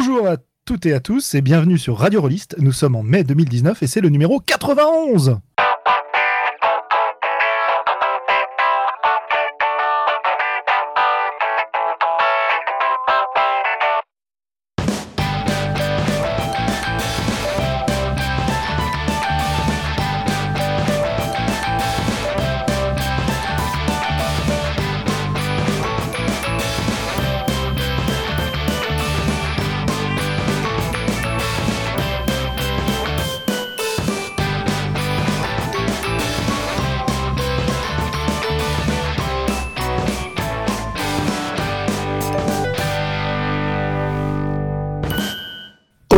Bonjour à toutes et à tous et bienvenue sur Radio Rollist. Nous sommes en mai 2019 et c'est le numéro 91.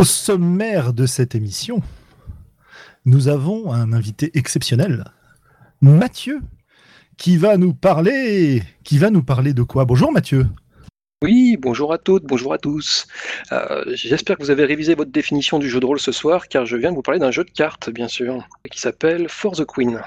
Au sommaire de cette émission, nous avons un invité exceptionnel, Mathieu, qui va nous parler. Qui va nous parler de quoi? Bonjour Mathieu. Oui, bonjour à toutes, bonjour à tous. Euh, J'espère que vous avez révisé votre définition du jeu de rôle ce soir, car je viens de vous parler d'un jeu de cartes, bien sûr, qui s'appelle For the Queen.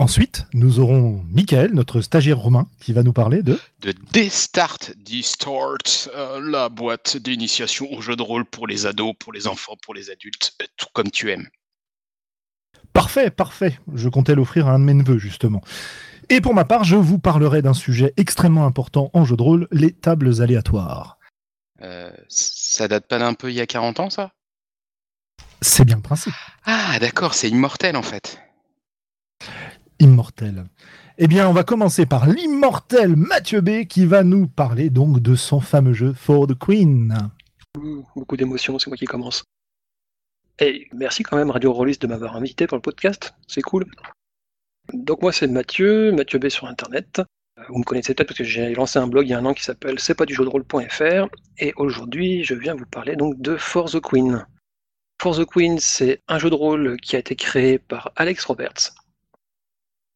Ensuite, nous aurons Michael, notre stagiaire romain, qui va nous parler de. de D-Start, D-Start, euh, la boîte d'initiation au jeu de rôle pour les ados, pour les enfants, pour les adultes, euh, tout comme tu aimes. Parfait, parfait. Je comptais l'offrir à un de mes neveux, justement. Et pour ma part, je vous parlerai d'un sujet extrêmement important en jeu de rôle, les tables aléatoires. Euh, ça date pas d'un peu il y a 40 ans, ça? C'est bien le principe. Ah, d'accord, c'est immortel en fait. Immortel. Eh bien, on va commencer par l'immortel Mathieu B qui va nous parler donc de son fameux jeu For the Queen. Beaucoup d'émotions, c'est moi qui commence. Et merci quand même Radio Rollist de m'avoir invité pour le podcast, c'est cool. Donc moi c'est Mathieu, Mathieu B sur internet. Euh, Vous me connaissez peut-être parce que j'ai lancé un blog il y a un an qui s'appelle c'est pas du jeu de rôle.fr et aujourd'hui je viens vous parler donc de For the Queen. For the Queen c'est un jeu de rôle qui a été créé par Alex Roberts.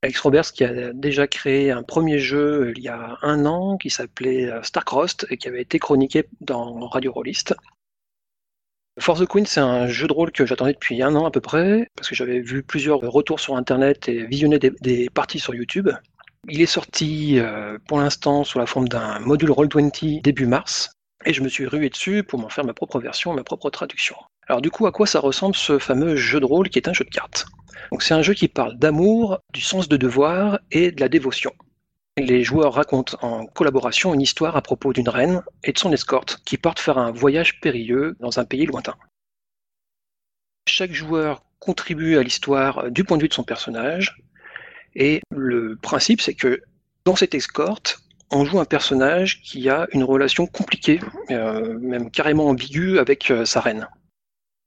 Alex Roberts qui a déjà créé un premier jeu il y a un an qui s'appelait euh, Starcrossed et qui avait été chroniqué dans Radio Rollist. For the Queen, c'est un jeu de rôle que j'attendais depuis un an à peu près, parce que j'avais vu plusieurs retours sur Internet et visionné des, des parties sur YouTube. Il est sorti euh, pour l'instant sous la forme d'un module Roll20 début mars, et je me suis rué dessus pour m'en faire ma propre version, ma propre traduction. Alors du coup, à quoi ça ressemble ce fameux jeu de rôle qui est un jeu de cartes? C'est un jeu qui parle d'amour, du sens de devoir et de la dévotion. Les joueurs racontent en collaboration une histoire à propos d'une reine et de son escorte qui partent faire un voyage périlleux dans un pays lointain. Chaque joueur contribue à l'histoire du point de vue de son personnage et le principe c'est que dans cette escorte, on joue un personnage qui a une relation compliquée, euh, même carrément ambiguë avec euh, sa reine.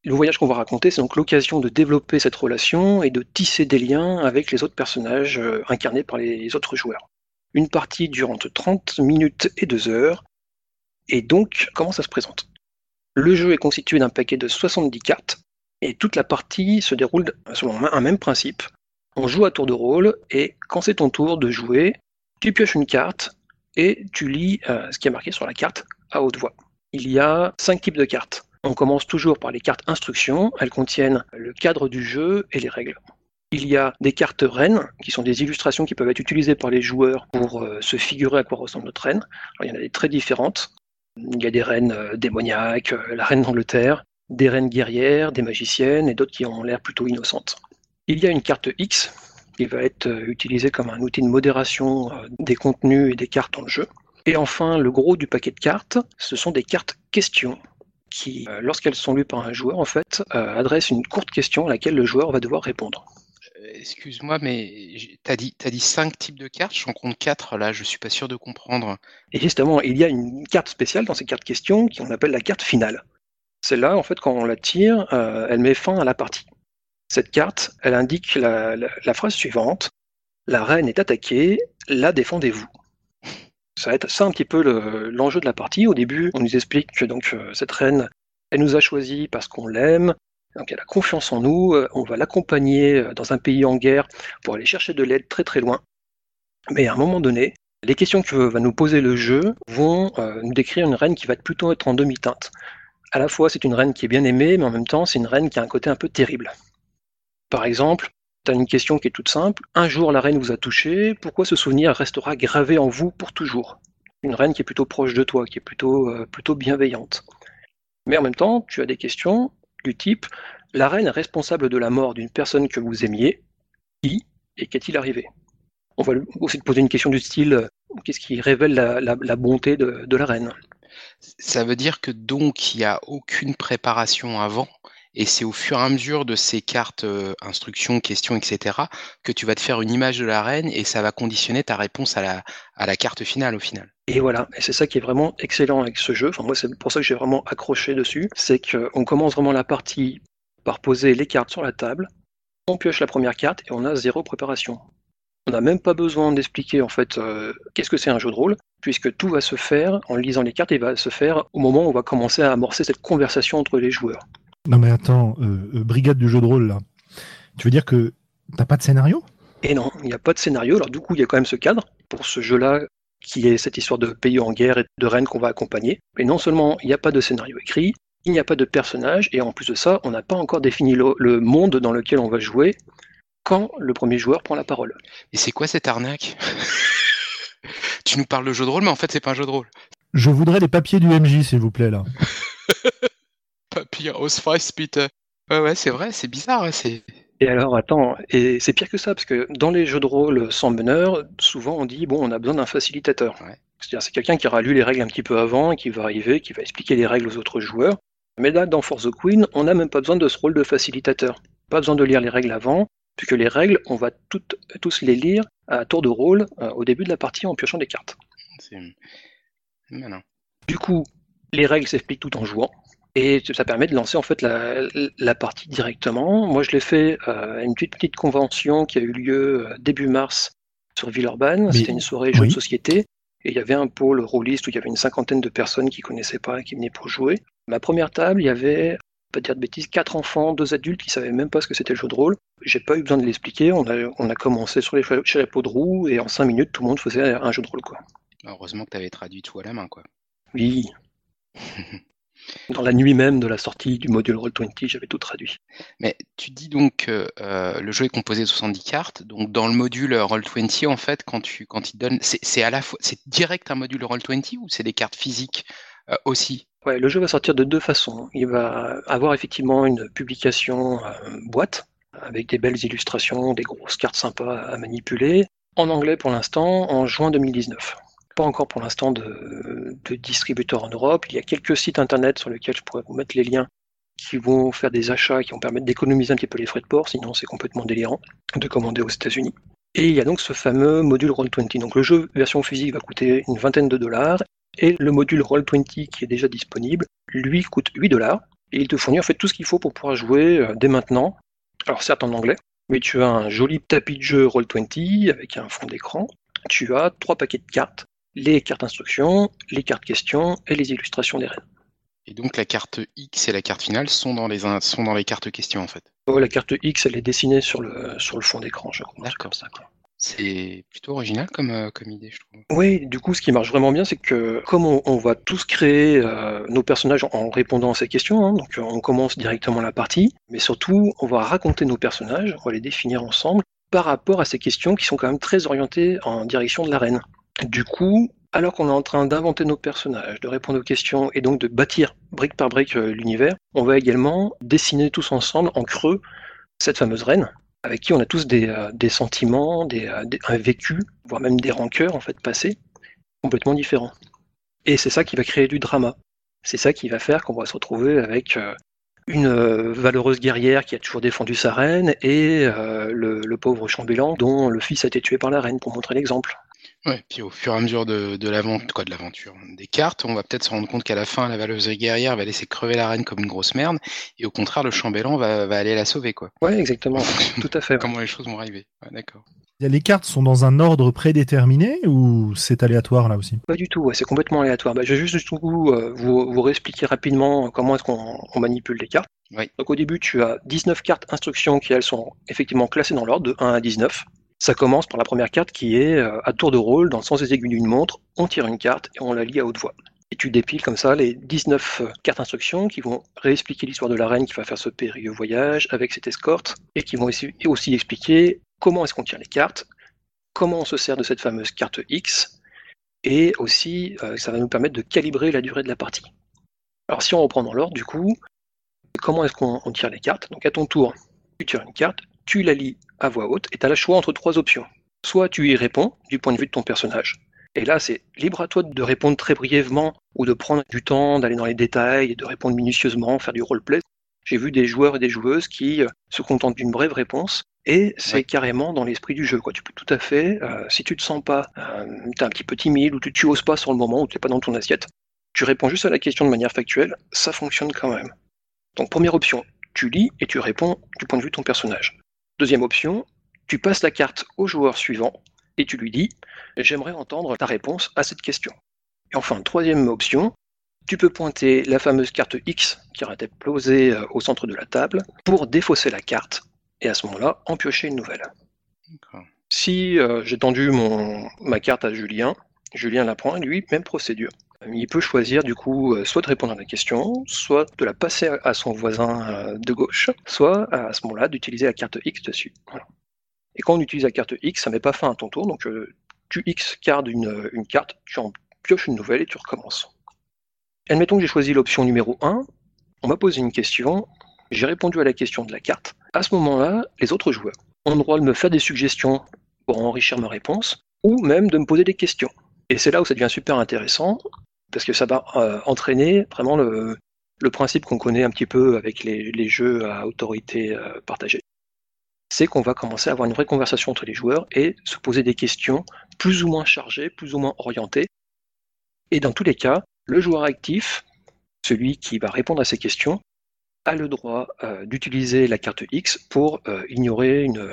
Le voyage qu'on va raconter, c'est donc l'occasion de développer cette relation et de tisser des liens avec les autres personnages euh, incarnés par les autres joueurs. Une partie dure entre 30 minutes et 2 heures. Et donc, comment ça se présente? Le jeu est constitué d'un paquet de 70 cartes, et toute la partie se déroule selon un même principe. On joue à tour de rôle, et quand c'est ton tour de jouer, tu pioches une carte, et tu lis euh, ce qui est marqué sur la carte à haute voix. Il y a cinq types de cartes. On commence toujours par les cartes instructions, elles contiennent le cadre du jeu et les règles. Il y a des cartes reines, qui sont des illustrations qui peuvent être utilisées par les joueurs pour euh, se figurer à quoi ressemble notre reine. Il y en a des très différentes. Il y a des reines euh, démoniaques, la reine d'Angleterre, des reines guerrières, des magiciennes et d'autres qui ont l'air plutôt innocentes. Il y a une carte X qui va être euh, utilisée comme un outil de modération euh, des contenus et des cartes dans le jeu. Et enfin, le gros du paquet de cartes, ce sont des cartes questions qui, euh, lorsqu'elles sont lues par un joueur, en fait, adressent une courte question à laquelle le joueur va devoir répondre. Excuse-moi, mais j'ai- t'as dit, 5 types de cartes, j'en compte 4 là, je suis pas sûr de comprendre. Et justement, il y a une carte spéciale dans ces cartes questions qu'on appelle la carte finale. Celle-là, en fait, quand on la tire, euh, elle met fin à la partie. Cette carte, elle indique la, phrase suivante La reine est attaquée, la défendez-vous. Ça va être ça un petit peu le- l'enjeu de la partie. Au début, on nous explique que donc euh, cette reine, elle nous a choisis parce qu'on l'aime, donc elle a confiance en nous, euh, on va l'accompagner euh, dans un pays en guerre pour aller chercher de l'aide très très loin. Mais à un moment donné, les questions que va nous poser le jeu vont nous décrire une reine qui va plutôt être en demi-teinte. À la fois, c'est une reine qui est bien aimée, mais en même temps, c'est une reine qui a un côté un peu terrible. Par exemple, tu as une question qui est toute simple. Un jour, la reine vous a touché. Pourquoi ce souvenir restera gravé en vous pour toujours? Une reine qui est plutôt proche de toi, qui est plutôt, euh, plutôt bienveillante. Mais en même temps, tu as des questions du type la reine est responsable de la mort d'une personne que vous aimiez. Qui et qu'est-il arrivé? On va aussi te poser une question du style euh, qu'est-ce qui révèle la, bonté de, de, la reine? Ça veut dire que donc il n'y a aucune préparation avant et c'est au fur et à mesure de ces cartes euh, instructions, questions, etc., que tu vas te faire une image de la reine et ça va conditionner ta réponse à la, à la carte finale au final. Et voilà, et c'est ça qui est vraiment excellent avec ce jeu. Enfin, moi, c'est pour ça que j'ai vraiment accroché dessus. C'est qu'on commence vraiment la partie par poser les cartes sur la table. On pioche la première carte et on a zéro préparation. On n'a même pas besoin d'expliquer en fait euh, qu'est-ce que c'est un jeu de rôle, puisque tout va se faire en lisant les cartes et va se faire au moment où on va commencer à amorcer cette conversation entre les joueurs. Non mais attends, euh, euh, brigade du jeu de rôle là. Tu veux dire que t'as pas de scénario? Et non, il n'y a pas de scénario. Alors du coup, il y a quand même ce cadre pour ce jeu-là qui est cette histoire de pays en guerre et de reine qu'on va accompagner. Mais non seulement il n'y a pas de scénario écrit, il n'y a pas de personnage, et en plus de ça, on n'a pas encore défini le, monde dans lequel on va jouer quand le premier joueur prend la parole. Et c'est quoi cette arnaque? Tu nous parles de jeu de rôle, mais en fait, c'est pas un jeu de rôle. Je voudrais les papiers du MJ, s'il vous plaît, là. Papier Ausweis, Peter. Ouais, ouais, c'est vrai, c'est bizarre. Hein, c'est... Et alors, attends, et c'est pire que ça, parce que dans les jeux de rôle sans meneur, souvent on dit, bon, on a besoin d'un facilitateur. C'est-à-dire, c'est quelqu'un qui aura lu les règles un petit peu avant, qui va arriver, qui va expliquer les règles aux autres joueurs. Mais là, dans Force the Queen, on n'a même pas besoin de ce rôle de facilitateur. Pas besoin de lire les règles avant, puisque les règles, on va toutes, tous les lire à tour de rôle euh, au début de la partie en piochant des cartes. C'est. Du coup, les règles s'expliquent tout en jouant. Et ça permet de lancer en fait la, partie directement. Moi, je l'ai fait à une petite, petite convention qui a eu lieu euh, début mars sur Villeurbanne. C'était une soirée jeux de société. Et il y avait un pôle rôliste où il y avait une cinquantaine de personnes qui connaissaient pas et qui venaient pour jouer. Ma première table, il y avait, pas dire de bêtises, quatre enfants, deux adultes qui savaient même pas ce que c'était le jeu de rôle. J'ai pas eu besoin de l'expliquer. On a, on a commencé sur les chapeaux de roue et en cinq minutes, tout le monde faisait un jeu de rôle, quoi. Heureusement que tu avais traduit tout à la main, quoi. Oui. Dans la nuit même de la sortie du module Roll20, j'avais tout traduit. Mais tu dis donc que euh, le jeu est composé de 70 cartes. Donc dans le module Roll20, en fait, quand tu quand il donne, c'est à la fois c'est direct un module Roll20 ou c'est des cartes physiques euh, aussi? Ouais, le jeu va sortir de deux façons. Il va avoir effectivement une publication euh, boîte avec des belles illustrations, des grosses cartes sympas à manipuler. En anglais pour l'instant, en juin 2019 pas encore pour l'instant de, distributeur en Europe. Il y a quelques sites internet sur lesquels je pourrais vous mettre les liens qui vont faire des achats qui vont permettre d'économiser un petit peu les frais de port, sinon c'est complètement délirant de commander aux États-Unis. Et il y a donc ce fameux module Roll20. Donc le jeu version physique va coûter une vingtaine de dollars et le module Roll20 qui est déjà disponible, lui coûte 8 dollars et il te fournit en fait tout ce qu'il faut pour pouvoir jouer euh, dès maintenant. Alors certes en anglais, mais tu as un joli tapis de jeu Roll20 avec un fond d'écran. Tu as trois paquets de cartes les cartes instructions, les cartes questions et les illustrations des reines. Et donc la carte X et la carte finale sont dans les, sont dans les cartes questions en fait oh, La carte X, elle est dessinée sur le, sur le fond d'écran, je crois. D'accord. ça. C'est plutôt original comme, euh, comme idée, je trouve. Oui, du coup, ce qui marche vraiment bien, c'est que comme on, va tous créer euh, nos personnages en répondant à ces questions, hein, donc on commence directement la partie, mais surtout, on va raconter nos personnages, on va les définir ensemble par rapport à ces questions qui sont quand même très orientées en direction de la reine. Du coup, alors qu'on est en train d'inventer nos personnages, de répondre aux questions et donc de bâtir brique par brique euh, l'univers, on va également dessiner tous ensemble en creux cette fameuse reine, avec qui on a tous des, euh, sentiments, des, euh, un vécu, voire même des rancœurs en fait passés, complètement différents. Et c'est ça qui va créer du drama. C'est ça qui va faire qu'on va se retrouver avec une valeureuse guerrière qui a toujours défendu sa reine et le, pauvre chambellan dont le fils a été tué par la reine, pour montrer l'exemple. Ouais, puis au fur et à mesure de, de l'aventure, de l'aventure, des cartes, on va peut-être se rendre compte qu'à la fin, la valeureuse guerrière va laisser crever la reine comme une grosse merde, et au contraire, le chambellan va, va aller la sauver, quoi. Ouais, exactement, tout à fait. Comment les choses vont arriver. d'accord. Les cartes sont dans un ordre prédéterminé ou c'est aléatoire là aussi? Pas du tout, ouais, c'est complètement aléatoire. Bah, je vais juste vous, euh, vous, vous réexpliquer rapidement comment est-ce qu'on manipule les cartes. Oui. Donc au début, tu as 19 cartes instructions qui elles sont effectivement classées dans l'ordre de 1 à 19. Ça commence par la première carte qui est euh, à tour de rôle, dans le sens des aiguilles d'une montre, on tire une carte et on la lit à haute voix. Et tu dépiles comme ça les 19 euh, cartes instructions qui vont réexpliquer l'histoire de la reine qui va faire ce périlleux voyage avec cette escorte et qui vont aussi expliquer comment est-ce qu'on tire les cartes, comment on se sert de cette fameuse carte X et aussi euh, ça va nous permettre de calibrer la durée de la partie. Alors si on reprend dans l'ordre, du coup, comment est-ce qu'on tire les cartes? Donc à ton tour, tu tires une carte, tu la lis à voix haute, et tu as le choix entre trois options. Soit tu y réponds du point de vue de ton personnage. Et là, c'est libre à toi de répondre très brièvement ou de prendre du temps, d'aller dans les détails, de répondre minutieusement, faire du roleplay. J'ai vu des joueurs et des joueuses qui euh, se contentent d'une brève réponse et c'est carrément dans l'esprit du jeu. Quoi. Tu peux tout à fait, euh, si tu te sens pas, euh, tu es un petit peu timide ou tu, tu oses pas sur le moment ou tu n'es pas dans ton assiette, tu réponds juste à la question de manière factuelle, ça fonctionne quand même. Donc première option, tu lis et tu réponds du point de vue de ton personnage. Deuxième option, tu passes la carte au joueur suivant et tu lui dis J'aimerais entendre ta réponse à cette question. Et enfin, troisième option, tu peux pointer la fameuse carte X qui aurait été posée euh, au centre de la table pour défausser la carte et à ce moment-là, en piocher une nouvelle. Si euh, j'ai tendu mon, ma carte à Julien, Julien la prend et lui, même procédure. Il peut choisir du coup euh, soit de répondre à la question, soit de la passer à son voisin de gauche, soit à ce moment-là d'utiliser la carte X dessus. Et quand on utilise la carte X, ça met pas fin à ton tour, donc euh, tu X gardes une, une, carte, tu en pioches une nouvelle et tu recommences. Admettons que j'ai choisi l'option numéro 1, on m'a posé une question, j'ai répondu à la question de la carte. À ce moment-là, les autres joueurs ont le droit de me faire des suggestions pour enrichir ma réponse, ou même de me poser des questions. Et c'est là où ça devient super intéressant, parce que ça va euh, entraîner vraiment le, principe qu'on connaît un petit peu avec les, jeux à autorité euh, partagée c'est qu'on va commencer à avoir une vraie conversation entre les joueurs et se poser des questions plus ou moins chargées, plus ou moins orientées. Et dans tous les cas, le joueur actif, celui qui va répondre à ces questions, a le droit euh, d'utiliser la carte X pour ignorer une,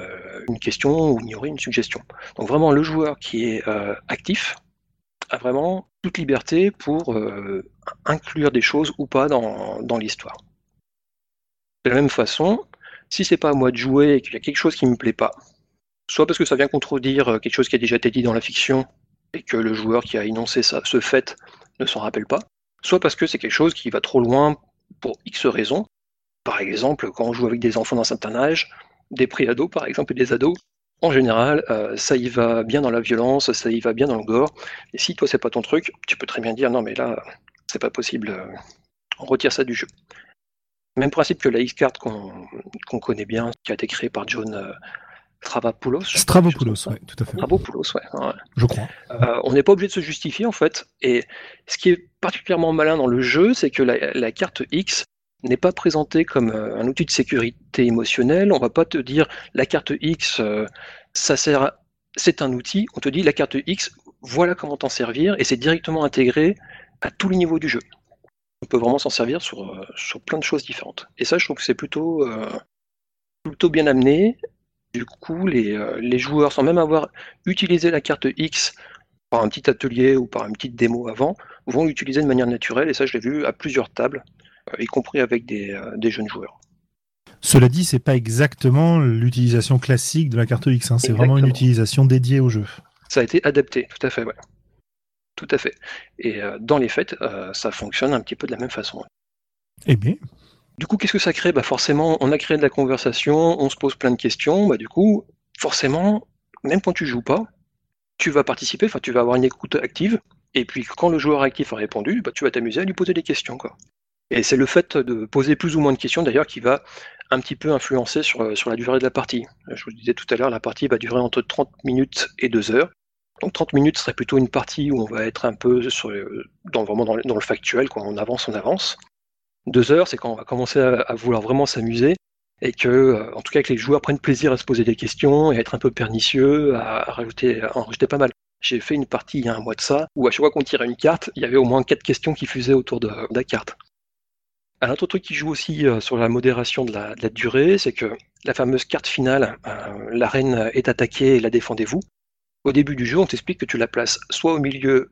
question ou ignorer une suggestion. Donc vraiment, le joueur qui est actif a vraiment toute liberté pour inclure des choses ou pas dans, dans l'histoire. De la même façon, si c'est pas à moi de jouer et qu'il y a quelque chose qui me plaît pas, soit parce que ça vient contredire euh, quelque chose qui a déjà été dit dans la fiction et que le joueur qui a énoncé ça, ce fait ne s'en rappelle pas, soit parce que c'est quelque chose qui va trop loin pour X raisons. Par exemple, quand on joue avec des enfants d'un certain âge, des pré-ados par exemple et des ados, en général, euh, ça y va bien dans la violence, ça y va bien dans le gore. Et si toi c'est pas ton truc, tu peux très bien dire non mais là c'est pas possible, euh, on retire ça du jeu. Même principe que la X-Card qu'on connaît bien, qui a été créée par John euh, Stravopoulos. Stravopoulos, oui, tout à fait. Stravopoulos, ouais. Je crois. Euh, on n'est pas obligé de se justifier, en fait. Et ce qui est particulièrement malin dans le jeu, c'est que la, carte X n'est pas présentée comme euh, un outil de sécurité émotionnelle. On va pas te dire la carte X, ça sert, c'est un outil. On te dit la carte X, voilà comment t'en servir, et c'est directement intégré à tous les niveaux du jeu on peut vraiment s'en servir sur, euh, plein de choses différentes. Et ça, je trouve que c'est plutôt, euh, bien amené. Du coup, les, euh, les, joueurs, sans même avoir utilisé la carte X par un petit atelier ou par une petite démo avant, vont l'utiliser de manière naturelle. Et ça, je l'ai vu à plusieurs tables, y compris avec des, des jeunes joueurs. Cela dit, c'est pas exactement l'utilisation classique de la carte X. Hein. C'est vraiment une utilisation dédiée au jeu. Ça a été adapté, tout à fait. Ouais. Tout à fait. Et euh, dans les faits, euh, ça fonctionne un petit peu de la même façon. Eh bien. Du coup, qu'est-ce que ça crée? Bah Forcément, on a créé de la conversation, on se pose plein de questions. Bah, du coup, forcément, même quand tu joues pas, tu vas participer, enfin, tu vas avoir une écoute active. Et puis, quand le joueur actif a répondu, bah, tu vas t'amuser à lui poser des questions. Quoi. Et c'est le fait de poser plus ou moins de questions, d'ailleurs, qui va un petit peu influencer sur, euh, la durée de la partie. Je vous disais tout à l'heure, la partie va durer entre 30 minutes et 2 heures. Donc 30 minutes serait plutôt une partie où on va être un peu sur, dans, vraiment dans, le factuel, quoi. on avance, on avance. Deux heures, c'est quand on va commencer à, vouloir vraiment s'amuser et que, euh, en tout cas, que les joueurs prennent plaisir à se poser des questions et à être un peu pernicieux, à, rajouter, en rajouter pas mal. J'ai fait une partie il y a un mois de ça où à chaque fois qu'on tirait une carte, il y avait au moins quatre questions qui fusaient autour de, la carte. Un autre truc qui joue aussi euh, sur la modération de la, durée, c'est que la fameuse carte finale, euh, la reine est attaquée et la défendez-vous, au début du jeu, on t'explique que tu la places soit au milieu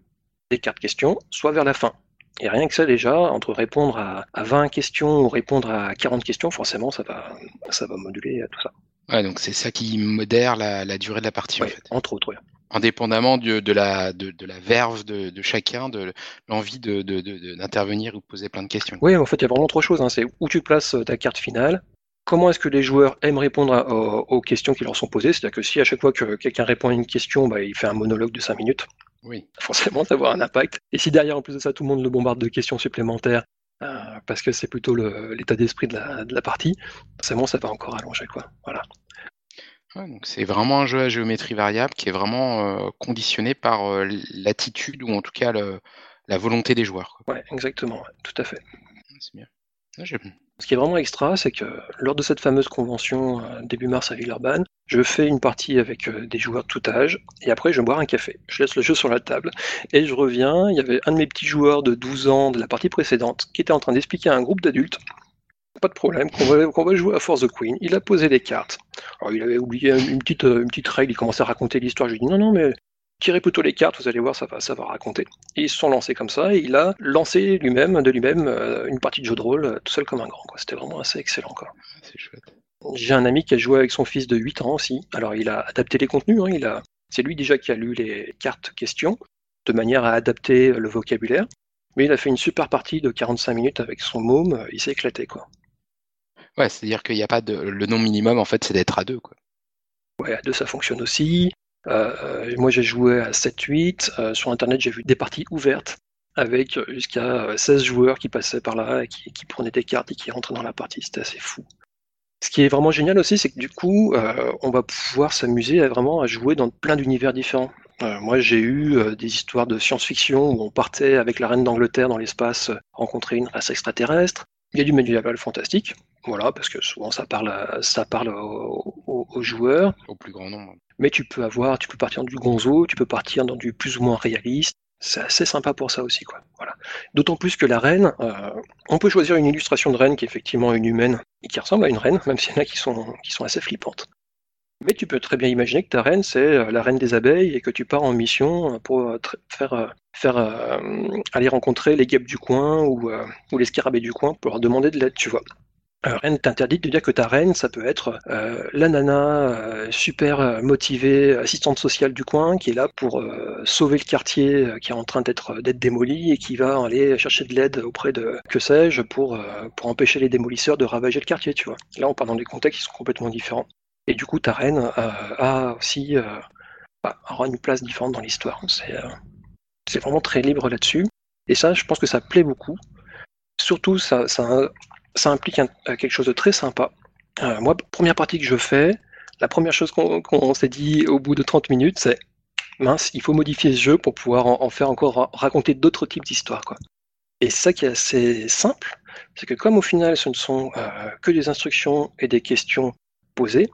des cartes questions, soit vers la fin. Et rien que ça déjà, entre répondre à, 20 questions ou répondre à 40 questions, forcément, ça va, ça va moduler tout ça. Ouais, donc c'est ça qui modère la, durée de la partie, en fait. Entre autres, oui. Indépendamment de, la, de, la verve de, chacun, de l'envie d'intervenir ou de poser plein de questions. Oui, en fait, il y a vraiment trois choses. Hein. C'est où tu places ta carte finale, comment est-ce que les joueurs aiment répondre aux, questions qui leur sont posées. C'est-à-dire que si à chaque fois que quelqu'un répond à une question, bah, il fait un monologue de 5 minutes, oui. forcément ça va avoir un impact. Et si derrière, en plus de ça, tout le monde le bombarde de questions supplémentaires, parce que c'est plutôt l'état d'esprit de la, de la, partie. Bon, ça va encore allonger quoi. Voilà. Donc c'est vraiment un jeu à géométrie variable qui est vraiment conditionné par l'attitude ou en tout cas la volonté des joueurs. Ouais, exactement, tout à fait. C'est bien. Ce qui est vraiment extra, c'est que lors de cette fameuse convention euh, début mars à Villeurbanne, je fais une partie avec euh, des joueurs de tout âge, et après je vais boire un café. Je laisse le jeu sur la table, et je reviens, il y avait un de mes petits joueurs de 12 ans de la partie précédente qui était en train d'expliquer à un groupe d'adultes pas de problème, qu'on va, jouer à Force the Queen. Il a posé des cartes. Alors, il avait oublié une petite, euh, une petite règle, il commençait à raconter l'histoire. Je lui ai dit non, non, mais tirez plutôt les cartes, vous allez voir, ça va, ça va raconter. Et ils se sont lancés comme ça, et il a lancé lui-même, de lui-même, euh, une partie de jeu de rôle, euh, tout seul comme un grand. C'était vraiment assez excellent. Quoi. C'est chouette. J'ai un ami qui a joué avec son fils de 8 ans aussi. Alors il a adapté les contenus, hein, il a... c'est lui déjà qui a lu les cartes questions, de manière à adapter le vocabulaire. Mais il a fait une super partie de 45 minutes avec son môme, il s'est éclaté quoi. Ouais, c'est-à-dire qu'il n'y a pas de. Le nom minimum en fait c'est d'être à deux quoi. Ouais, à deux ça fonctionne aussi. Euh, moi, j'ai joué à 7-8. Euh, sur Internet, j'ai vu des parties ouvertes avec jusqu'à 16 euh, joueurs qui passaient par là, et qui, prenaient des cartes et qui rentraient dans la partie. C'était assez fou. Ce qui est vraiment génial aussi, c'est que du coup, on va pouvoir s'amuser à vraiment à jouer dans plein d'univers différents. moi, j'ai eu des histoires de science-fiction où on partait avec la reine d'Angleterre dans l'espace rencontrer une race extraterrestre. Il y a du médiéval fantastique, voilà, parce que souvent ça parle, ça parle aux joueurs. Au plus grand nombre mais tu peux avoir, tu peux partir dans du gonzo, tu peux partir dans du plus ou moins réaliste. C'est assez sympa pour ça aussi, quoi. Voilà. D'autant plus que la reine, euh, on peut choisir une illustration de reine qui est effectivement une humaine et qui ressemble à une reine, même s'il y en a qui sont, qui sont assez flippantes. Mais tu peux très bien imaginer que ta reine, c'est euh, la reine des abeilles et que tu pars en mission pour euh, faire, aller rencontrer les guêpes du coin ou, les scarabées du coin pour leur demander de l'aide, tu vois. Euh, rien ne t'interdit de dire que ta reine, ça peut être euh, la nana euh, super motivée, assistante sociale du coin, qui est là pour sauver le quartier qui est en train d'être démoli et qui va aller chercher de l'aide auprès de, que sais-je, pour, pour empêcher les démolisseurs de ravager le quartier, tu vois. Là, on parle dans des contextes qui sont complètement différents. Et du coup, ta reine a aussi bah, aura une place différente dans l'histoire. C'est c'est vraiment très libre là-dessus. Et ça, je pense que ça plaît beaucoup. Surtout, ça, implique euh, quelque chose de très sympa. Euh, moi, première partie que je fais, la première chose qu'on s'est dit au bout de 30 minutes, c'est mince, il faut modifier ce jeu pour pouvoir en, faire encore raconter d'autres types d'histoires. Et ça qui est assez simple, c'est que comme au final ce ne sont euh, que des instructions et des questions posées,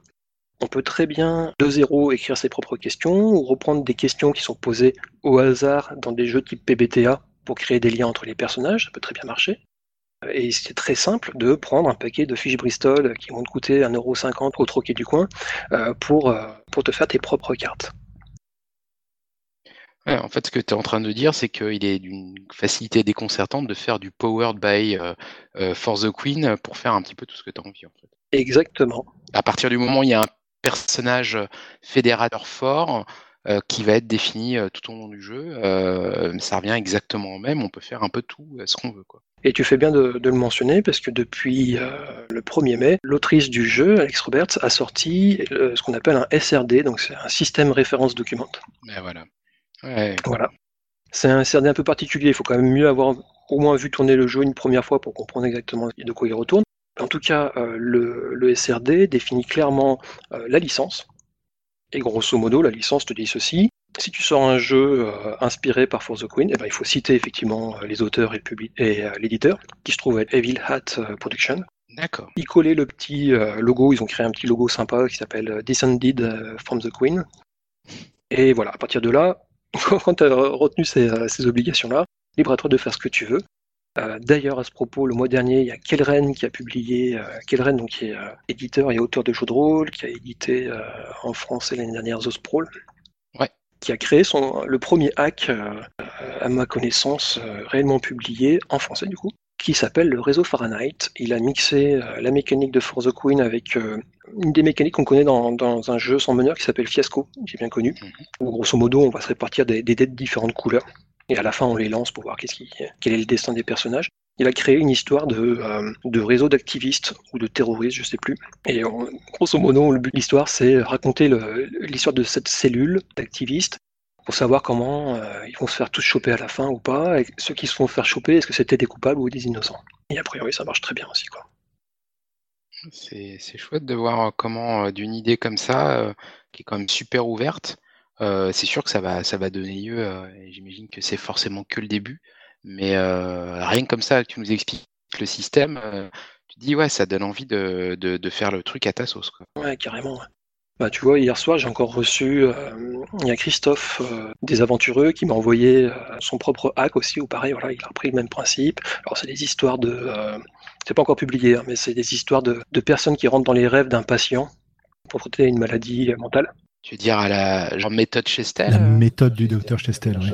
on peut très bien de zéro écrire ses propres questions ou reprendre des questions qui sont posées au hasard dans des jeux type PBTA pour créer des liens entre les personnages, ça peut très bien marcher. Et c'est très simple de prendre un paquet de fiches Bristol qui vont te coûter 1,50€ au troquet du coin euh, pour, euh, pour te faire tes propres cartes. en fait, ce que tu es en train de dire, c'est qu'il est d'une facilité déconcertante de faire du Powered by euh, For the Queen pour faire un petit peu tout ce que tu as envie. En fait. Exactement. À partir du moment où il y a un personnage fédérateur fort, qui va être défini tout au long du jeu. ça revient exactement au même, on peut faire un peu tout ce qu'on veut. Quoi. Et tu fais bien de, le mentionner parce que depuis euh, le 1er mai, l'autrice du jeu, Alex Roberts, a sorti euh, ce qu'on appelle un SRD, donc c'est un système référence document. Ben voilà. Voilà. C'est un SRD un peu particulier, il faut quand même mieux avoir au moins vu tourner le jeu une première fois pour comprendre exactement de quoi il retourne. En tout cas, euh, le, le, SRD définit clairement la licence. Et grosso modo, la licence te dit ceci si tu sors un jeu euh, inspiré par Force the Queen, eh ben, il faut citer effectivement euh, les auteurs et, et euh, l'éditeur, qui se trouve être Evil Hat Production. D'accord. Ils collaient le petit logo, ils ont créé un petit logo sympa qui s'appelle Descended from the Queen. Et voilà, à partir de là, quand tu as retenu ces, obligations-là, libre à toi de faire ce que tu veux. D'ailleurs, à ce propos, le mois dernier, il y a Kelren qui a publié, Kelren, donc, qui est éditeur et auteur de jeux de rôle, qui a édité en France l'année dernière The Sprawl, qui a créé son, le premier hack, euh, à ma connaissance, euh, réellement publié, en français du coup, qui s'appelle le réseau Fahrenheit. Il a mixé euh, la mécanique de For the Queen avec une des mécaniques qu'on connaît dans, dans, un jeu sans meneur qui s'appelle Fiasco, qui est bien connu, mhm. où grosso modo on va se répartir des, des dés de différentes couleurs. Et à la fin, on les lance pour voir quel est le destin des personnages il a créé une histoire de, euh, réseau d'activistes ou de terroristes, je sais plus. Et grosso modo, le but de l'histoire, c'est raconter l'histoire de cette cellule d'activistes pour savoir comment euh, ils vont se faire tous choper à la fin ou pas, et ceux qui se font faire choper, est-ce que c'était des coupables ou des innocents? Et a priori, ça marche très bien aussi, quoi. C'est chouette de voir comment, euh, d'une idée comme ça, qui est quand même super ouverte, c'est sûr que ça va, donner lieu, et j'imagine que c'est forcément que le début, mais rien que comme ça, tu nous expliques le système, tu dis ouais, ça donne envie de, de, faire le truc à ta sauce. Quoi. Ouais, carrément. Bah, tu vois, hier soir, j'ai encore reçu, euh, il y a Christophe euh, des Aventureux qui m'a envoyé euh, son propre hack aussi, où pareil, voilà, il a repris le même principe. Alors, c'est des histoires de. c'est pas encore publié, hein, mais c'est des histoires de, personnes qui rentrent dans les rêves d'un patient pour traiter une maladie mentale. Tu veux dire à la genre méthode Chestel La méthode du docteur Chestel, oui.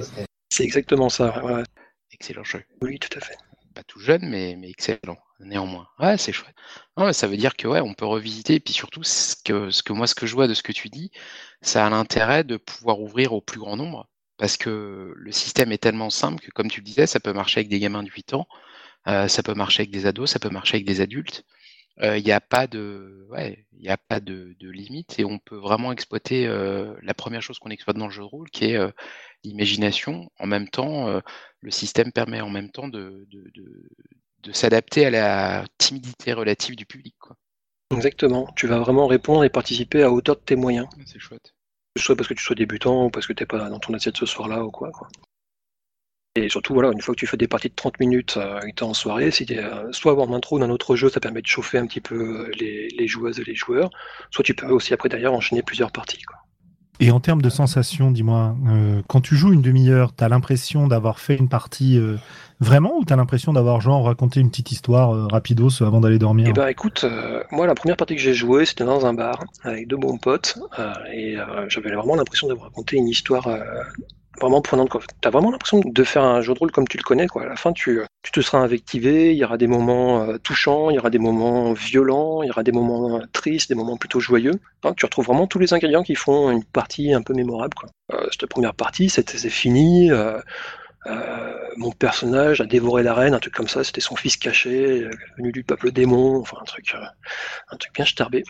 C'est exactement ça, ouais. Excellent jeu. Oui, tout à fait. Pas tout jeune, mais, mais excellent néanmoins. Ouais, c'est chouette. ça veut dire que ouais, on peut revisiter, et puis surtout ce que, ce que moi ce que je vois de ce que tu dis, ça a l'intérêt de pouvoir ouvrir au plus grand nombre, parce que le système est tellement simple que comme tu le disais, ça peut marcher avec des gamins de 8 ans, euh, ça peut marcher avec des ados, ça peut marcher avec des adultes. Euh, il n'y a pas de, ouais, il a pas de, de, limite et on peut vraiment exploiter euh, la première chose qu'on exploite dans le jeu de rôle, qui est l'imagination. En même temps, le système permet en même temps de, de, de s'adapter à la timidité relative du public. Quoi. Exactement. Tu vas vraiment répondre et participer à hauteur de tes moyens. C'est chouette. Soit parce que tu sois débutant ou parce que tu n'es pas dans ton assiette ce soir-là ou quoi, Et surtout, voilà, une fois que tu fais des parties de 30 minutes euh, et en soirée, si euh, soit avoir en intro d'un autre jeu, ça permet de chauffer un petit peu les, les, joueuses et les joueurs, soit tu peux aussi après derrière enchaîner plusieurs parties. Quoi. Et en termes de sensation, dis-moi, euh, quand tu joues une demi-heure, tu as l'impression d'avoir fait une partie euh, vraiment ou tu as l'impression d'avoir genre raconté une petite histoire euh, rapidos avant d'aller dormir? Eh ben écoute, moi la première partie que j'ai jouée, c'était dans un bar avec deux bons potes et j'avais vraiment l'impression d'avoir raconté une histoire vraiment prenante. Tu as vraiment l'impression de faire un jeu de rôle comme tu le connais. Quoi. À la fin, tu, tu te seras invectivé, il y aura des moments euh, touchants, il y aura des moments violents, il y aura des moments euh, tristes, des moments plutôt joyeux. Hein, tu retrouves vraiment tous les ingrédients qui font une partie un peu mémorable. Quoi. Euh, cette première partie, c'était fini. mon personnage a dévoré la reine, un truc comme ça, c'était son fils caché, venu du peuple démon, enfin un truc, un truc bien starbé.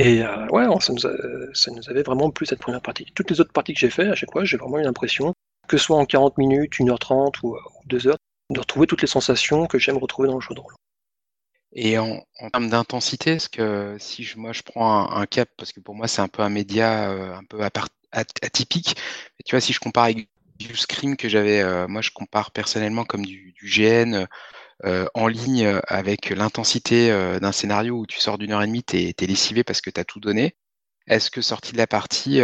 Et euh, ouais, ça nous, avait vraiment plu cette première partie. Toutes les autres parties que j'ai fait, à chaque fois, j'ai vraiment eu l'impression, que ce soit en 40 minutes, 1h30 ou, 2 heures, de retrouver toutes les sensations que j'aime retrouver dans le jeu de rôle. Et en, termes d'intensité, est-ce que si je, moi je prends un, cap, parce que pour moi c'est un peu un média euh, un peu atypique, mais tu vois, si je compare avec du Scream que j'avais, euh, moi je compare personnellement comme du GN, euh, en ligne euh, avec l'intensité euh, d'un scénario où tu sors d'une heure et demie, tu es, lessivé parce que tu as tout donné. Est-ce que sorti de la partie,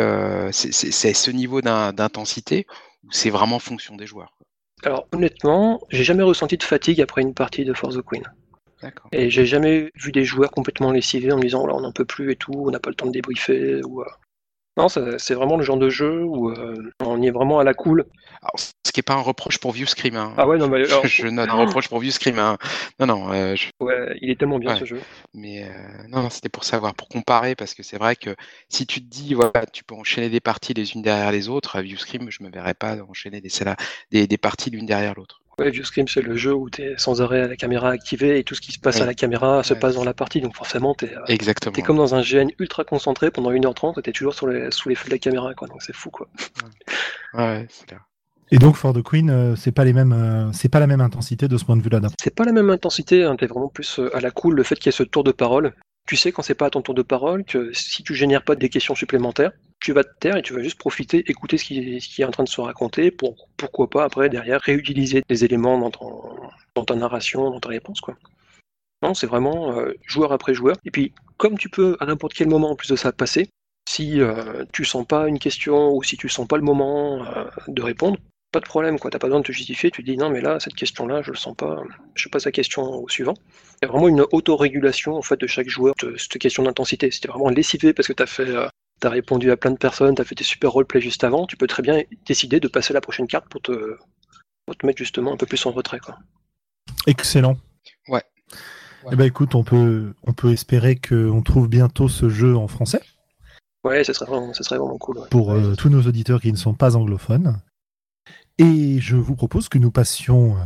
c'est ce niveau d'intensité ou c'est vraiment fonction des joueurs? Alors honnêtement, j'ai jamais ressenti de fatigue après une partie de Force the Queen. Et j'ai jamais vu des joueurs complètement lessivés en me disant là on n'en peut plus et tout, on n'a pas le temps de débriefer ou non, c'est vraiment le genre de jeu où euh, on y est vraiment à la cool. ce qui n'est pas un reproche pour Viewscream. Hein. Ah ouais, non, mais je note un reproche pour Viewscream. Hein. Non, non. Euh, ouais, il est tellement bien ce jeu. Mais euh, non, c'était pour savoir, pour comparer, parce que c'est vrai que si tu te dis, voilà, tu peux enchaîner des parties les unes derrière les autres, à Viewscream, je me verrais pas enchaîner des, des, des parties l'une derrière l'autre. Ouais, Viewscream, c'est le jeu où tu es sans arrêt à la caméra activée et tout ce qui se passe à la caméra se passe dans la partie. Donc forcément, tu es, es, comme dans un GN ultra concentré pendant 1h30 et tu es toujours sur les, sous les feux de la caméra. Quoi. Donc c'est fou. quoi. Ouais, c'est clair. Et donc For the Queen, euh, c'est pas les mêmes, euh, c'est pas la même intensité de ce point de vue-là. C'est pas la même intensité. Hein, T'es vraiment plus euh, à la cool. Le fait qu'il y ait ce tour de parole, tu sais quand c'est pas à ton tour de parole que si tu génères pas des questions supplémentaires, tu vas te taire et tu vas juste profiter, écouter ce qui, est en train de se raconter pour pourquoi pas après derrière réutiliser des éléments dans, dans ta narration, dans ta réponse quoi. Non, c'est vraiment euh, joueur après joueur. Et puis comme tu peux à n'importe quel moment en plus de ça passer, si euh, tu sens pas une question ou si tu sens pas le moment euh, de répondre, pas de problème, quoi. T'as pas besoin de te justifier, tu te dis non, mais là, cette question-là, je le sens pas, je passe la question au suivant. Il y a vraiment une autorégulation, en fait, de chaque joueur de cette question d'intensité. C'était vraiment lessivé parce que t'as fait, euh, t'as répondu à plein de personnes, t'as fait des super roleplay juste avant, tu peux très bien décider de passer la prochaine carte pour te, te mettre justement un peu plus en retrait, quoi. Excellent. Ouais. Eh ben écoute, on peut, on peut espérer qu'on trouve bientôt ce jeu en français. Ouais, ce serait vraiment, serait vraiment cool. Pour euh, tous nos auditeurs qui ne sont pas anglophones. Et je vous propose que nous passions euh,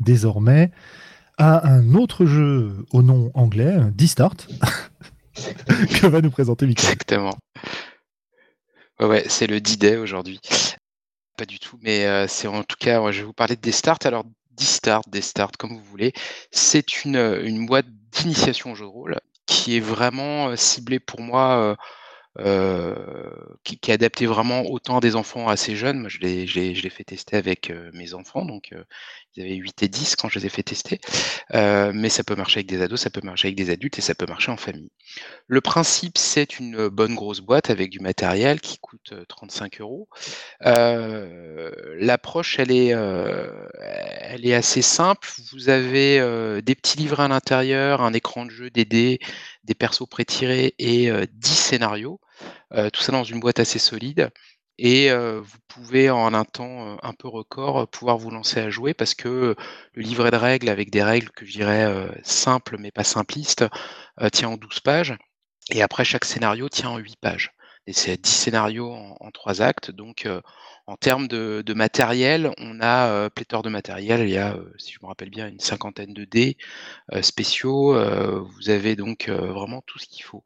désormais à un autre jeu au nom anglais, D-Start, que va nous présenter Michael. Exactement. Ouais, ouais, c'est le D-Day aujourd'hui. Pas du tout, mais c'est en tout cas, je vais vous parler de Desstart. Alors, D-Start, Desstart, comme vous voulez, c'est une, une boîte d'initiation au jeu de rôle qui est vraiment ciblée pour moi euh, qui, qui, est adapté vraiment autant des enfants assez jeunes. Moi, je l'ai, fait tester avec euh, mes enfants, donc euh, ils avaient 8 et 10 quand je les ai fait tester. mais ça peut marcher avec des ados, ça peut marcher avec des adultes et ça peut marcher en famille. Le principe, c'est une bonne grosse boîte avec du matériel qui coûte 35 euros. L'approche, elle est, elle est assez simple. Vous avez des petits livres à l'intérieur, un écran de jeu, des dés, des persos pré-tirés et 10 scénarios. Tout ça dans une boîte assez solide et vous pouvez en un temps un peu record pouvoir vous lancer à jouer parce que le livret de règles avec des règles que je dirais simples mais pas simplistes tient en 12 pages et après chaque scénario tient en 8 pages. Et c'est 10 scénarios en, en 3 actes donc en termes de, matériel, on a euh, pléthore de matériel. Il y a, euh, si je me rappelle bien, une cinquantaine de dés euh, spéciaux. Euh, vous avez donc euh, vraiment tout ce qu'il faut.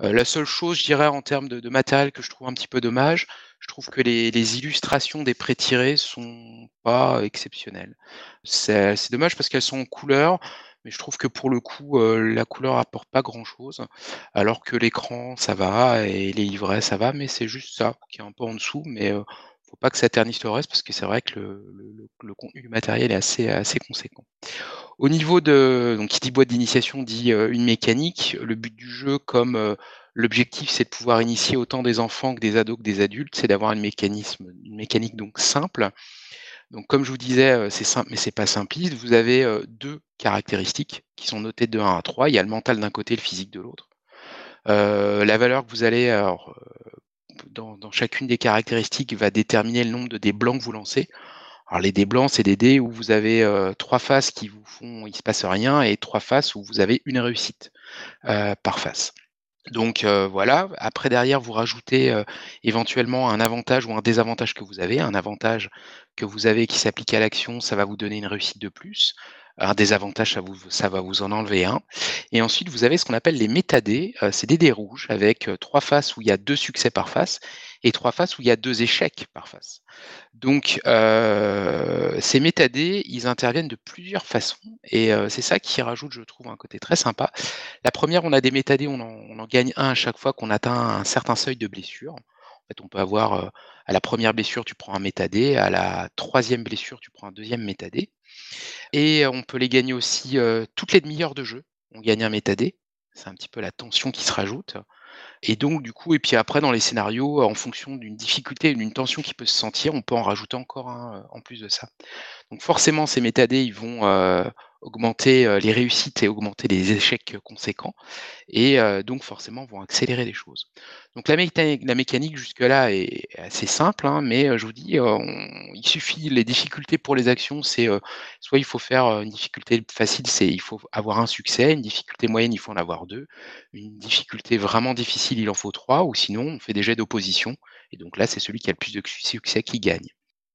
la seule chose, je dirais, en termes de, de, matériel que je trouve un petit peu dommage, je trouve que les, les illustrations des pré-tirés sont pas exceptionnelles. C'est dommage parce qu'elles sont en couleur, mais je trouve que pour le coup, la couleur apporte pas grand-chose, alors que l'écran, ça va, et les livrets, ça va, mais c'est juste ça qui est un peu en dessous, mais faut pas que ça ternisse le reste parce que c'est vrai que le, contenu du matériel est assez, assez conséquent. Au niveau de, donc qui dit boîte d'initiation dit euh, une mécanique. Le but du jeu, comme euh, l'objectif c'est de pouvoir initier autant des enfants que des ados que des adultes, c'est d'avoir une mécanisme, une mécanique donc simple. Donc comme je vous disais, euh, c'est simple mais c'est pas simpliste. Vous avez deux caractéristiques qui sont notées de 1 à 3. Il y a le mental d'un côté, le physique de l'autre. la valeur que vous allez, alors, dans, chacune des caractéristiques va déterminer le nombre de dés blancs que vous lancez. Alors les dés blancs, c'est des dés où vous avez euh, trois faces qui vous font, il se passe rien, et trois faces où vous avez une réussite euh, par face. Donc euh, voilà. Après derrière, vous rajoutez éventuellement un avantage ou un désavantage que vous avez. Un avantage que vous avez qui s'applique à l'action, ça va vous donner une réussite de plus un désavantage, ça, vous, ça va vous en enlever un. Et ensuite, vous avez ce qu'on appelle les métadés. Euh, c'est des dés rouges avec euh, trois faces où il y a deux succès par face et trois faces où il y a deux échecs par face. Donc, euh, ces métadés, ils interviennent de plusieurs façons et c'est ça qui rajoute, je trouve, un côté très sympa. La première, on a des métadés, on en, on en gagne un à chaque fois qu'on atteint un certain seuil de blessure. On peut avoir à la première blessure, tu prends un métadé, à la troisième blessure, tu prends un deuxième métadé. Et on peut les gagner aussi toutes les demi-heures de jeu. On gagne un métadé. C'est un petit peu la tension qui se rajoute. Et donc, du coup, et puis après, dans les scénarios, en fonction d'une difficulté, d'une tension qui peut se sentir, on peut en rajouter encore un en plus de ça. Donc, forcément, ces métadés, ils vont augmenter les réussites et augmenter les échecs conséquents, et donc forcément vont accélérer les choses. Donc la mécanique, jusque-là est assez simple, hein, mais je vous dis, il suffit, les difficultés pour les actions, c'est soit il faut faire une difficulté facile, c'est il faut avoir un succès, une difficulté moyenne, il faut en avoir deux, une difficulté vraiment difficile, il en faut trois, ou sinon on fait des jets d'opposition, et donc là c'est celui qui a le plus de succès qui gagne.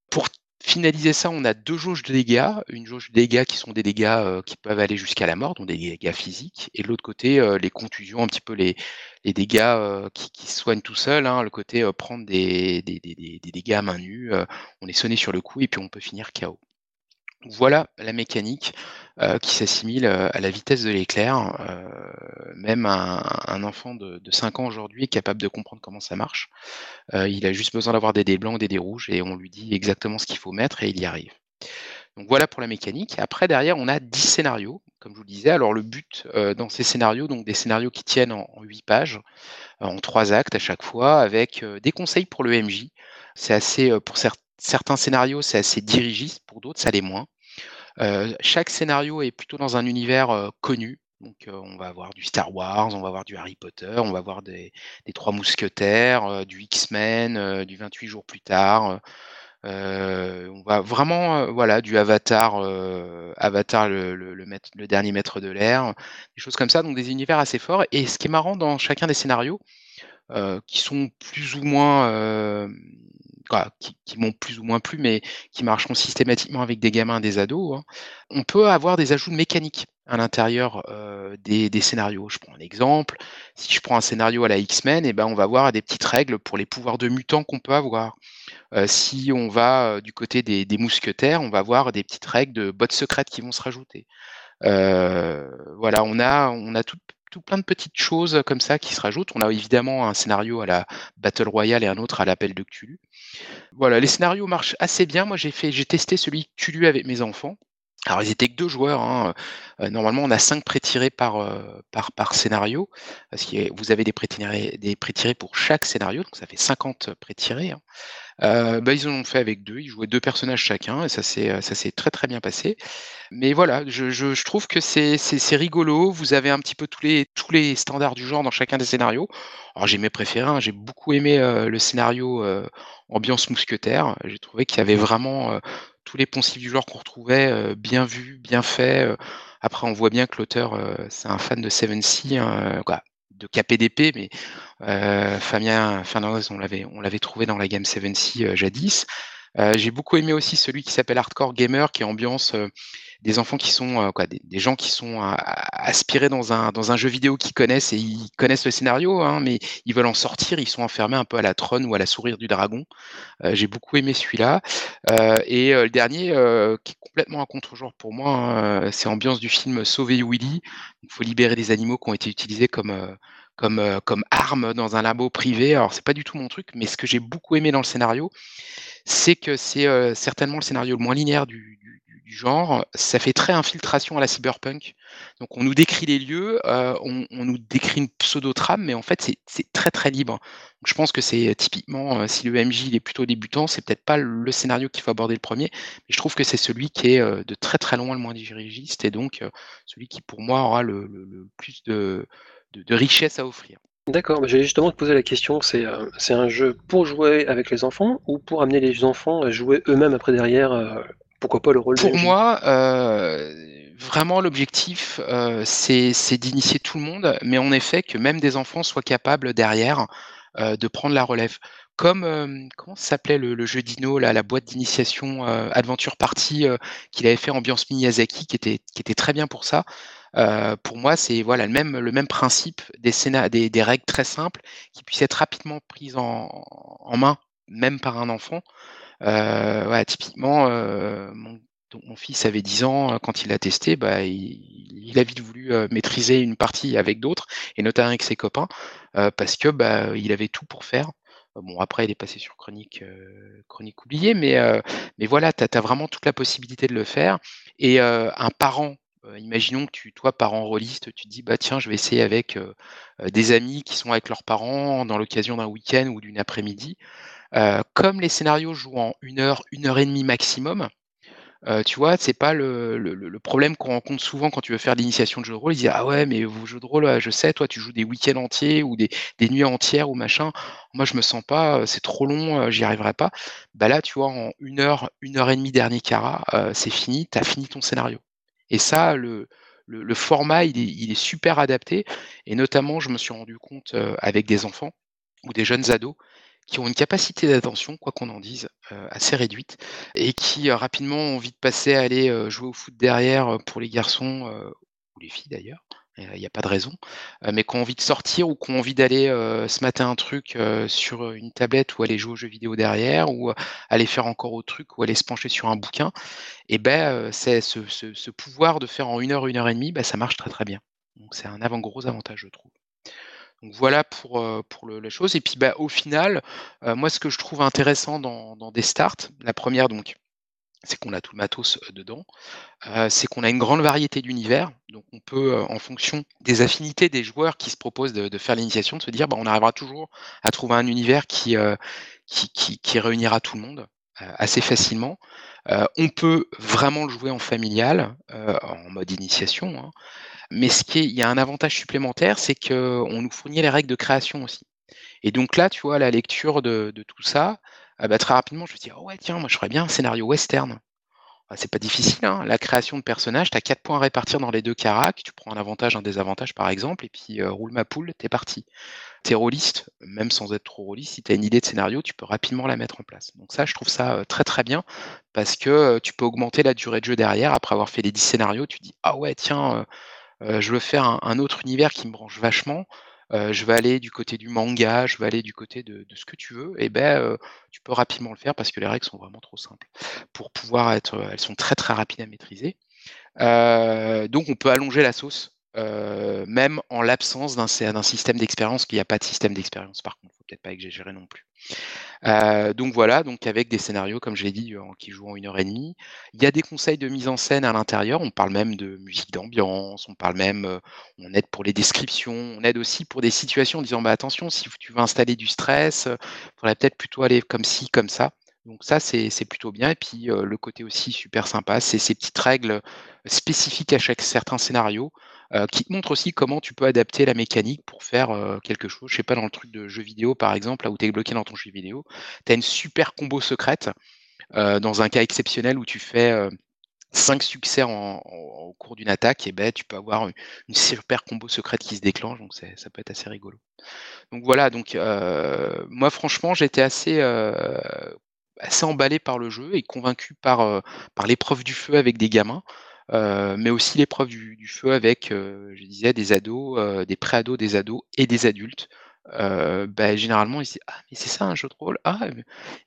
Pour finaliser ça, on a deux jauges de dégâts. Une jauge de dégâts qui sont des dégâts euh, qui peuvent aller jusqu'à la mort, donc des dégâts physiques. Et de l'autre côté, euh, les contusions, un petit peu les, dégâts euh, qui, se soignent tout seuls. Hein, le côté prendre des, des, dégâts à main nue. on est sonné sur le coup et puis on peut finir KO. Voilà la mécanique euh, qui s'assimile euh, à la vitesse de l'éclair. Euh, même un, enfant de, de 5 ans aujourd'hui est capable de comprendre comment ça marche. Il a juste besoin d'avoir des dés blancs, des dés rouges, et on lui dit exactement ce qu'il faut mettre et il y arrive. Donc voilà pour la mécanique. Après, derrière, on a 10 scénarios, comme je vous le disais. Alors le but dans ces scénarios, donc des scénarios qui tiennent en, en 8 pages, en 3 actes à chaque fois, avec des conseils pour le MJ. C'est assez, pour certains, certains scénarios, c'est assez dirigiste, pour d'autres, ça l'est moins. Euh, chaque scénario est plutôt dans un univers euh, connu. Donc, euh, on va avoir du Star Wars, on va avoir du Harry Potter, on va avoir des, Trois Mousquetaires, du X-Men, du 28 jours plus tard. on va vraiment, voilà, du Avatar, Avatar le, le, dernier maître de l'air, des choses comme ça, donc des univers assez forts. Et ce qui est marrant dans chacun des scénarios, qui sont plus ou moins qui, m'ont plus ou moins plu, mais qui marcheront systématiquement avec des gamins, des ados. Hein. On peut avoir des ajouts de mécanique à l'intérieur des, scénarios. Je prends un exemple. Si je prends un scénario à la X-Men, eh ben, on va avoir des petites règles pour les pouvoirs de mutants qu'on peut avoir. si on va du côté des, mousquetaires, on va avoir des petites règles de bottes secrètes qui vont se rajouter. voilà, on a, on a tout, tout plein de petites choses comme ça qui se rajoutent. On a évidemment un scénario à la Battle Royale et un autre à l'appel de Cthulhu. Voilà, les scénarios marchent assez bien. Moi, j'ai fait, j'ai testé celui Cthulhu avec mes enfants. Alors, ils étaient que deux joueurs. Hein. Euh, normalement, on a cinq pré-tirés par, euh, par, par scénario, parce que vous avez des pré-tirés, des pour chaque scénario, donc ça fait 50 pré-tirés. Hein. Euh, bah, ils en ont fait avec deux, ils jouaient deux personnages chacun, et ça s'est, ça très très bien passé. Mais voilà, je, je, trouve que c'est, c'est, rigolo. Vous avez un petit peu tous les, tous les standards du genre dans chacun des scénarios. Alors j'ai mes préférés, hein. j'ai beaucoup aimé le scénario ambiance mousquetaire. J'ai trouvé qu'il y avait vraiment tous les poncifs du genre qu'on retrouvait, bien vus, bien faits. Après, on voit bien que l'auteur, c'est un fan de Seven Sea, hein, de KPDP, mais Fabien Fernandez, on l'avait, trouvé dans la gamme Seven Sea jadis. j'ai beaucoup aimé aussi celui qui s'appelle Hardcore Gamer, qui est ambiance des enfants qui sont euh, des, gens qui sont euh, aspirés dans un dans un jeu vidéo qu'ils connaissent et ils connaissent le scénario, hein, mais ils veulent en sortir. Ils sont enfermés un peu à la trône ou à la sourire du dragon. Euh, j'ai beaucoup aimé celui-là. et le dernier, qui est complètement un contre-genre pour moi, hein, c'est ambiance du film Sauver Willy. Il faut libérer des animaux qui ont été utilisés comme comme, comme arme dans un labo privé. Alors c'est pas du tout mon truc, mais ce que j'ai beaucoup aimé dans le scénario, c'est que c'est certainement le scénario le moins linéaire du, genre. Ça fait très infiltration à la cyberpunk. Donc on nous décrit les lieux, euh, on, nous décrit une pseudo-trame, mais en fait c'est très très libre. Donc, je pense que c'est euh, typiquement, euh, si le MJ il est plutôt débutant, c'est peut-être pas le scénario qu'il faut aborder le premier, mais je trouve que c'est celui qui est de très très loin le moins dirigiste et donc celui qui pour moi aura le, plus de, richesse à offrir. D'accord, j'allais justement te poser la question, c'est un jeu pour jouer avec les enfants ou pour amener les enfants à jouer eux-mêmes après derrière pourquoi pas le rôle Pour moi, euh, vraiment l'objectif, euh, c'est d'initier tout le monde, mais en effet que même des enfants soient capables derrière euh, de prendre la relève. Comme comment s'appelait le, jeu Dino, là, la boîte d'initiation Adventure Party qu'il avait fait ambiance Miyazaki, qui était qui était très bien pour ça. pour moi, c'est voilà le même le même principe des, des, des règles très simples qui puissent être rapidement prises en, en main, même par un enfant. Euh, typiquement, euh, mon, mon, fils avait 10 ans, quand il l'a testé, bah, il, a vite voulu euh, maîtriser une partie avec d'autres, et notamment avec ses copains, parce que bah, il avait tout pour faire. Bon, après, il est passé sur Chronique, chronique oubliée, mais, mais voilà, tu as, vraiment toute la possibilité de le faire. Et un parent, imaginons que tu, toi, parent rôliste, tu te dis, bah tiens, je vais essayer avec des amis qui sont avec leurs parents dans l'occasion d'un week-end ou d'une après-midi. Euh, comme les scénarios jouent en une heure, une heure et demie maximum, euh, tu vois, c'est pas le, problème qu'on rencontre souvent quand tu veux faire l'initiation de jeu de rôle. Ils disent Ah ouais, mais vos jeux de rôle, je sais, toi, tu joues des week-ends entiers ou des, nuits entières ou machin. Moi, je me sens pas, euh, c'est trop long, j'y arriverai pas. Bah là, tu vois, en une heure, une heure et demie dernier cara, c'est fini, tu as fini ton scénario. Et ça, le, format, il est, super adapté. Et notamment, je me suis rendu compte avec des enfants ou des jeunes ados qui ont une capacité d'attention, quoi qu'on en dise, euh, assez réduite, et qui euh, rapidement ont envie de passer à aller euh, jouer au foot derrière pour les garçons, ou les filles d'ailleurs, il n'y a pas de raison, mais qui ont envie de sortir ou qui ont envie d'aller se mater un truc sur une tablette ou aller jouer aux jeux vidéo derrière, ou aller faire encore autre truc, ou aller se pencher sur un bouquin, et ben c'est ce, pouvoir de faire en une heure, une heure et demie, ben, ça marche très très bien. Donc c'est un avant gros avantage, je trouve. Donc voilà pour, pour le, la chose. Et puis bah, au final, moi ce que je trouve intéressant dans, des starts, la première donc, c'est qu'on a tout le matos dedans, c'est qu'on a une grande variété d'univers. Donc on peut, en fonction des affinités des joueurs qui se proposent de, faire l'initiation, se dire bah, on arrivera toujours à trouver un univers qui, réunira tout le monde assez facilement. on peut vraiment le jouer en familial, en mode initiation. Hein. Mais ce qui est, il y a un avantage supplémentaire, c'est qu'on nous fournit les règles de création aussi. Et donc là, tu vois, la lecture de, tout ça, ah bah, très rapidement, je me dis, oh ouais, tiens, moi je ferais bien un scénario western. bah, c'est pas difficile, hein. la création de personnages, tu as 4 points à répartir dans les deux caracs, tu prends un avantage, un désavantage par exemple, et puis euh, roule ma poule, t'es parti. T'es rôliste, même sans être trop rôliste, si tu as une idée de scénario, tu peux rapidement la mettre en place. Donc ça, je trouve ça euh, très très bien, parce que euh, tu peux augmenter la durée de jeu derrière, après avoir fait les 10 scénarios, tu dis, ah ouais, tiens, je veux faire un, autre univers qui me branche vachement, je vais aller du côté du manga, je vais aller du côté de, ce que tu veux, et ben tu peux rapidement le faire parce que les règles sont vraiment trop simples. Pour pouvoir être, elles sont très très rapides à maîtriser. donc on peut allonger la sauce même en l'absence d'un système d'expérience, qu'il n'y a pas de système d'expérience par contre, faut peut-être pas exagérer non plus. donc voilà, donc avec des scénarios, comme je l'ai dit, qui jouent en une heure et demie. Il y a des conseils de mise en scène à l'intérieur, on parle même de musique d'ambiance, on parle même, on aide pour les descriptions, on aide aussi pour des situations en disant bah attention, si tu veux installer du stress, il faudrait peut-être plutôt aller comme ci, comme ça. Donc ça, c'est plutôt bien. Et puis le côté aussi super sympa, c'est ces petites règles spécifiques à chaque certain scénario. Euh, qui te montre aussi comment tu peux adapter la mécanique pour faire euh, quelque chose. Je sais pas, dans le truc de jeu vidéo, par exemple, là où tu es bloqué dans ton jeu vidéo, tu as une super combo secrète. Euh, dans un cas exceptionnel où tu fais 5 succès au cours d'une attaque, et ben, tu peux avoir une, super combo secrète qui se déclenche, donc ça peut être assez rigolo. Donc voilà, donc moi franchement j'étais assez, assez emballé par le jeu et convaincu par, par l'épreuve du feu avec des gamins. Euh, mais aussi l'épreuve du, feu avec, euh, je disais, des ados, euh, des pré-ados, des ados et des adultes. Bah, généralement, ils se disent Ah, mais c'est ça un jeu de rôle? Ah,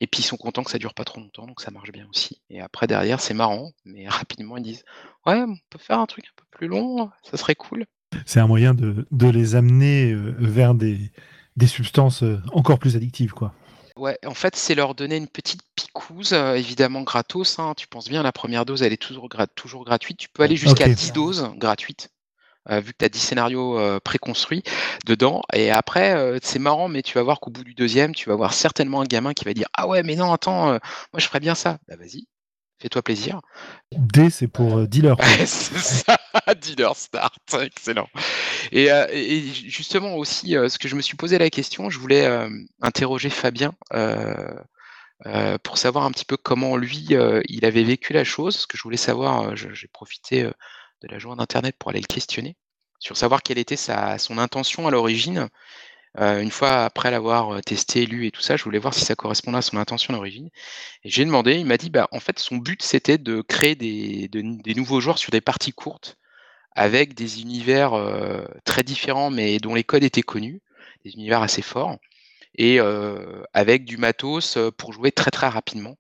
Et puis ils sont contents que ça dure pas trop longtemps, donc ça marche bien aussi. Et après, derrière, c'est marrant, mais rapidement, ils disent Ouais, on peut faire un truc un peu plus long, ça serait cool. C'est un moyen de, les amener vers des, des substances encore plus addictives, quoi. Ouais, en fait, c'est leur donner une petite picouse, euh, évidemment gratos, hein. Tu penses bien, la première dose, elle est toujours toujours gratuite. Tu peux aller jusqu'à 10 doses gratuites, euh, vu que tu as 10 scénarios, euh, préconstruits dedans et après, c'est marrant, mais tu vas voir qu'au bout du deuxième, tu vas voir certainement un gamin qui va dire: «Ah ouais, mais non, attends, moi je ferais bien ça». Bah vas-y, fais-toi plaisir. D, c'est pour, dealer, c'est ça, dealer start, excellent. Euh, et, justement aussi, euh, ce que je me suis posé la question, je voulais euh, interroger Fabien pour savoir un petit peu comment lui, il avait vécu la chose. Ce que je voulais savoir, j'ai profité de la journée d'Internet pour aller le questionner, sur savoir quelle était sa, son intention à l'origine. une fois après l'avoir testé, lu et tout ça, je voulais voir si ça correspondait à son intention à l'origine. Et j'ai demandé, il m'a dit, bah, en fait, son but, c'était de créer des, des nouveaux joueurs sur des parties courtes avec des univers très différents, mais dont les codes étaient connus, des univers assez forts, et avec du matos pour jouer très très rapidement.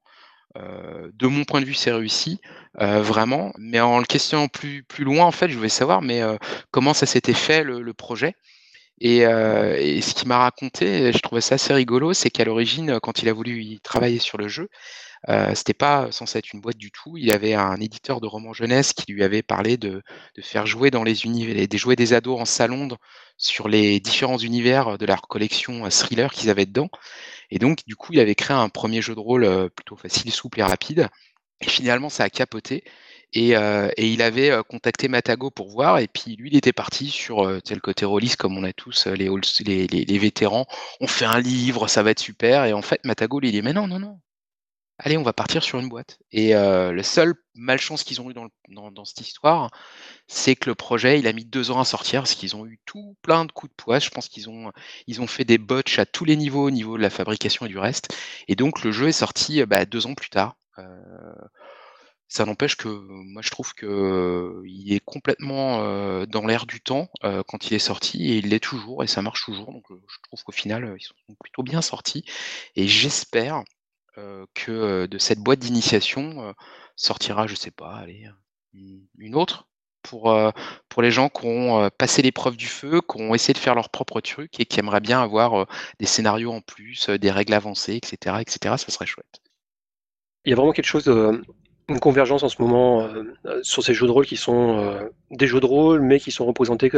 de mon point de vue, c'est réussi, vraiment. Mais en le questionnant plus, plus loin, en fait, je voulais savoir, mais comment ça s'était fait le, projet? Et, et, ce qu'il m'a raconté, je trouvais ça assez rigolo, c'est qu'à l'origine, quand il a voulu y travailler sur le jeu, euh, c'était pas censé être une boîte du tout. Il avait un éditeur de romans jeunesse qui lui avait parlé de, faire jouer dans les univers, des jouer des ados en salon sur les différents univers de leur collection euh, thriller qu'ils avaient dedans. Et donc, du coup, il avait créé un premier jeu de rôle euh, plutôt facile, souple et rapide. Et finalement, ça a capoté. Et, il avait contacté Matago pour voir, et puis lui, il était parti sur tel côté rôliste, comme on a tous les, vétérans. On fait un livre, ça va être super. Et en fait, Matago, lui, dit Mais non, non, non, allez, on va partir sur une boîte. Et euh, le seul malchance qu'ils ont eu dans, cette histoire, c'est que le projet, il a mis deux ans à sortir, parce qu'ils ont eu tout plein de coups de poids. Je pense qu'ils ont, ils ont fait des botches à tous les niveaux, au niveau de la fabrication et du reste. Et donc, le jeu est sorti bah, deux ans plus tard. Euh, ça n'empêche que moi je trouve qu'il est complètement dans l'air du temps quand il est sorti et il l'est toujours et ça marche toujours. Donc je trouve qu'au final ils sont plutôt bien sortis et j'espère que de cette boîte d'initiation sortira, je sais pas, une autre pour, pour les gens qui ont passé l'épreuve du feu, qui ont essayé de faire leur propre truc et qui aimeraient bien avoir des scénarios en plus, des règles avancées, etc., etc. Ça serait chouette. Il y a vraiment quelque chose, une convergence en ce moment sur ces jeux de rôle qui sont des jeux de rôle, mais qui sont représentés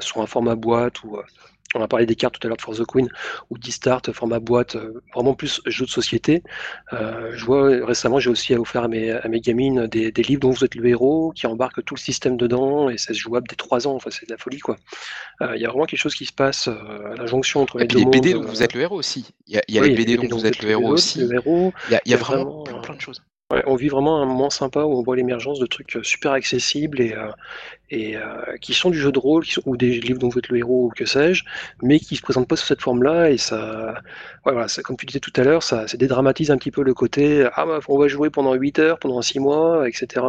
sur un format boîte ou on a parlé des cartes tout à l'heure de For the Queen ou d'e-start, format boîte, euh, vraiment plus jeu de société. Euh, je vois récemment, j'ai aussi offert à mes, à mes gamines des, livres dont vous êtes le héros, qui embarquent tout le système dedans et c'est jouable dès 3 ans. Enfin, c'est de la folie, quoi. Euh, il y a vraiment quelque chose qui se passe à la jonction entre les deux. Et les BD dont vous êtes le héros aussi. Il y a, les BD dont vous êtes le héros aussi. Il y a, vraiment plein, plein de choses. On vit vraiment un moment sympa où on voit l'émergence de trucs euh, super accessibles et, euh, euh, qui sont du jeu de rôle, ou des livres dont vous êtes le héros ou que sais-je, mais qui se présentent pas sous cette forme-là et ça, voilà, ça, comme tu disais tout à l'heure, ça, ça, dédramatise un petit peu le côté ah bah, on va jouer pendant 8 heures, pendant 6 mois, etc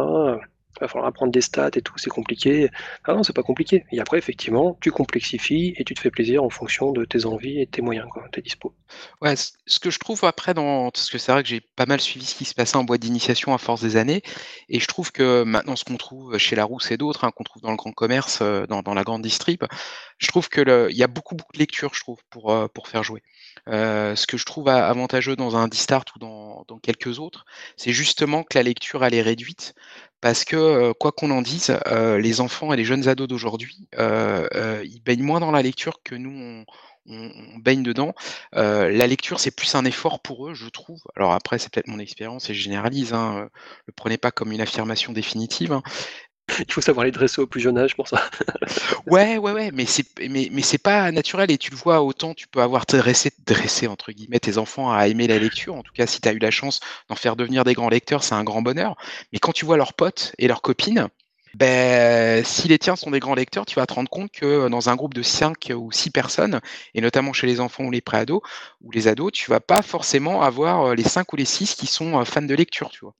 va falloir apprendre des stats et tout, c'est compliqué. Ah non, c'est pas compliqué. Et après, effectivement, tu complexifies et tu te fais plaisir en fonction de tes envies et tes moyens, quoi, tes dispo. Ouais, ce que je trouve après, dans... parce que c'est vrai que j'ai pas mal suivi ce qui se passait en boîte d'initiation à force des années, et je trouve que maintenant, ce qu'on trouve chez Larousse et d'autres, hein, qu'on trouve dans le grand commerce, euh, dans, dans la grande distrib, je trouve qu'il y a beaucoup, beaucoup de lectures, je trouve, pour, euh, pour faire jouer. Euh, ce que je trouve avantageux dans un Distart ou dans, dans quelques autres, c'est justement que la lecture, elle est réduite parce que, quoi qu'on en dise, les enfants et les jeunes ados d'aujourd'hui, ils baignent moins dans la lecture que nous, on, baigne dedans. la lecture, c'est plus un effort pour eux, je trouve. Alors après, c'est peut-être mon expérience et je généralise, hein, ne le prenez pas comme une affirmation définitive, hein, Il faut savoir les dresser au plus jeune âge pour ça. ouais, ouais, ouais, mais c'est mais, c'est pas naturel et tu le vois autant tu peux avoir dressé, dressé entre guillemets tes enfants à aimer la lecture. En tout cas, si tu as eu la chance d'en faire devenir des grands lecteurs, c'est un grand bonheur. Mais quand tu vois leurs potes et leurs copines, ben, si les tiens sont des grands lecteurs, tu vas te rendre compte que dans un groupe de 5 ou 6 personnes, et notamment chez les enfants ou les préados ou les ados, tu vas pas forcément avoir les 5 ou les 6 qui sont fans de lecture, tu vois.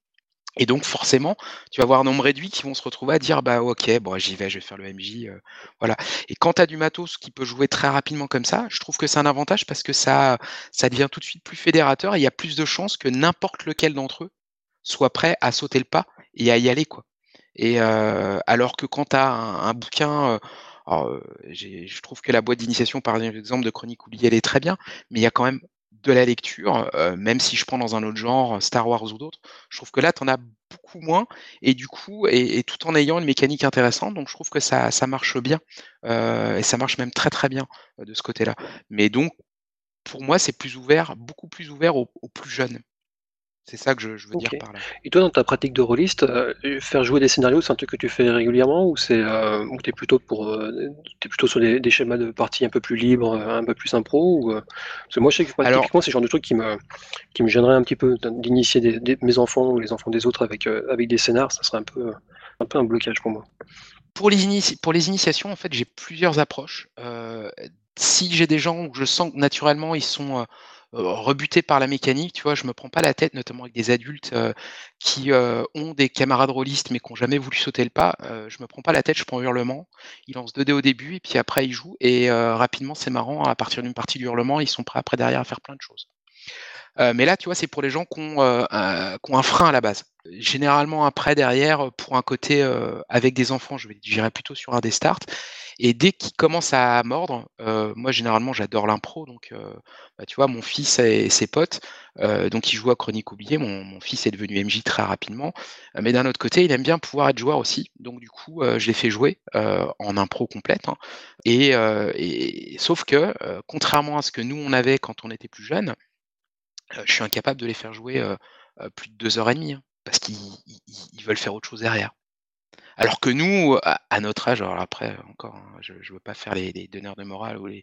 Et donc forcément, tu vas avoir un nombre réduit qui vont se retrouver à dire bah ok, bon j'y vais, je vais faire le MJ, euh, voilà. Et quand tu as du matos qui peut jouer très rapidement comme ça, je trouve que c'est un avantage parce que ça, ça devient tout de suite plus fédérateur et il y a plus de chances que n'importe lequel d'entre eux soit prêt à sauter le pas et à y aller quoi. Et euh, alors que quand tu as un, bouquin, euh, je trouve que la boîte d'initiation par exemple de Chronique oubliée elle est très bien, mais il y a quand même de la lecture, même si je prends dans un autre genre, Star Wars ou d'autres, je trouve que là, tu en as beaucoup moins, et du coup, et, tout en ayant une mécanique intéressante, donc je trouve que ça, ça marche bien, et ça marche même très très bien de ce côté-là. Mais donc, pour moi, c'est plus ouvert, beaucoup plus ouvert aux plus jeunes. C'est ça que je, veux dire par là. Et toi, dans ta pratique de rôliste, euh, faire jouer des scénarios, c'est un truc que tu fais régulièrement ou c'est euh, tu es plutôt pour euh, es plutôt sur des, schémas de partie un peu plus libres, un peu plus impro ou parce que moi je sais que typiquement c'est le genre de truc qui me qui me gênerait un petit peu d'initier mes enfants ou les enfants des autres avec avec des scénars, ça serait un peu un peu un blocage pour moi. Pour les, pour les initiations, en fait, j'ai plusieurs approches. si j'ai des gens où je sens que naturellement ils sont rebuté par la mécanique, tu vois, je me prends pas la tête, notamment avec des adultes qui ont des camarades rôlistes mais qui n'ont jamais voulu sauter le pas. je me prends pas la tête, je prends hurlement. Ils lancent 2 dés au début et puis après ils jouent et rapidement c'est marrant. À partir d'une partie du hurlement, ils sont prêts après derrière à faire plein de choses. mais là, tu vois, c'est pour les gens qui ont, un, frein à la base. Généralement, après, derrière, pour un côté avec des enfants, je vais j'irai plutôt sur un des starts. Et dès qu'il commence à mordre, moi généralement j'adore l'impro, donc bah, tu vois, mon fils et ses potes, donc il joue à Chronique oubliée, mon, fils est devenu MJ très rapidement, mais d'un autre côté, il aime bien pouvoir être joueur aussi, donc du coup, je l'ai fait jouer en impro complète, hein. et, sauf que, contrairement à ce que nous on avait quand on était plus jeune, je suis incapable de les faire jouer plus de deux heures et demie, hein, parce qu'ils veulent faire autre chose derrière. Alors que nous, à, notre âge, alors après, encore, hein, je ne veux pas faire les, donneurs de morale ou les,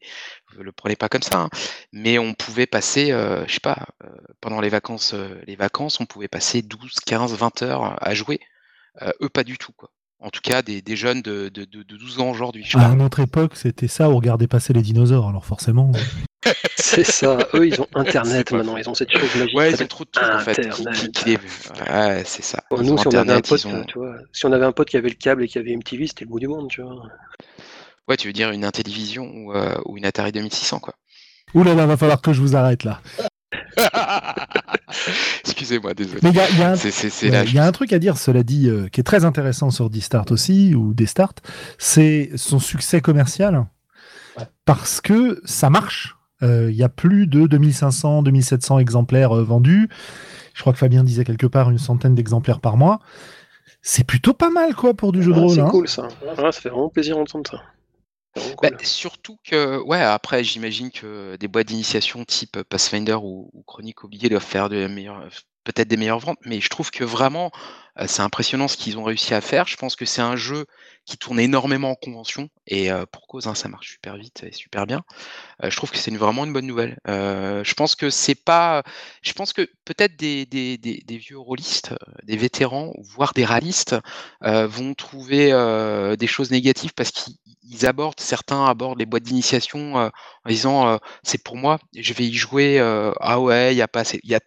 vous le prenez pas comme ça, hein, mais on pouvait passer, euh, je sais pas, euh, pendant les vacances, euh, les vacances, on pouvait passer 12, 15, 20 heures à jouer. eux, pas du tout, quoi. En tout cas, des, jeunes de, de, 12 ans aujourd'hui. À notre époque, c'était ça, on regardait passer les dinosaures, alors forcément. c'est ça, eux ils ont internet maintenant, ils ont cette chose magique. Ouais, ils ont trop de trucs en fait. Ouais, c'est ça. nous, si on, avait un pote, tu vois, si on avait un pote qui avait le câble et qui avait MTV, c'était le bout du monde, tu vois. Ouais, tu veux dire une Intellivision ou, euh, ou une Atari 2600, quoi. Ouh là là, va falloir que je vous arrête là. Excusez-moi, désolé. Mais il y, a un truc à dire, cela dit, euh, qui est très intéressant sur D-Start aussi, ou D-Start, c'est son succès commercial. Parce que ça marche. Euh, il y a plus de 2500, 2700 exemplaires euh, vendus. Je crois que Fabien disait quelque part une centaine d'exemplaires par mois. C'est plutôt pas mal, quoi, pour du jeu de rôle. C'est hein. cool, ça. ça fait vraiment plaisir d'entendre ça. Bah, surtout que, ouais, après, j'imagine que des boîtes d'initiation type Pathfinder ou, Chronique oubliée doivent faire de meilleure, peut-être des meilleures ventes, mais je trouve que vraiment, c'est impressionnant ce qu'ils ont réussi à faire. Je pense que c'est un jeu qui tourne énormément en convention et pour cause, hein, ça marche super vite et super bien. je trouve que c'est vraiment une bonne nouvelle. je pense que c'est pas je pense que peut-être des vieux rôlistes, des vétérans, voire des réalistes, vont trouver, des choses négatives parce qu'ils abordent certains abordent les boîtes d'initiation, en disant, «C'est pour moi, je vais y jouer, ah ouais, il y a pas assez» il y a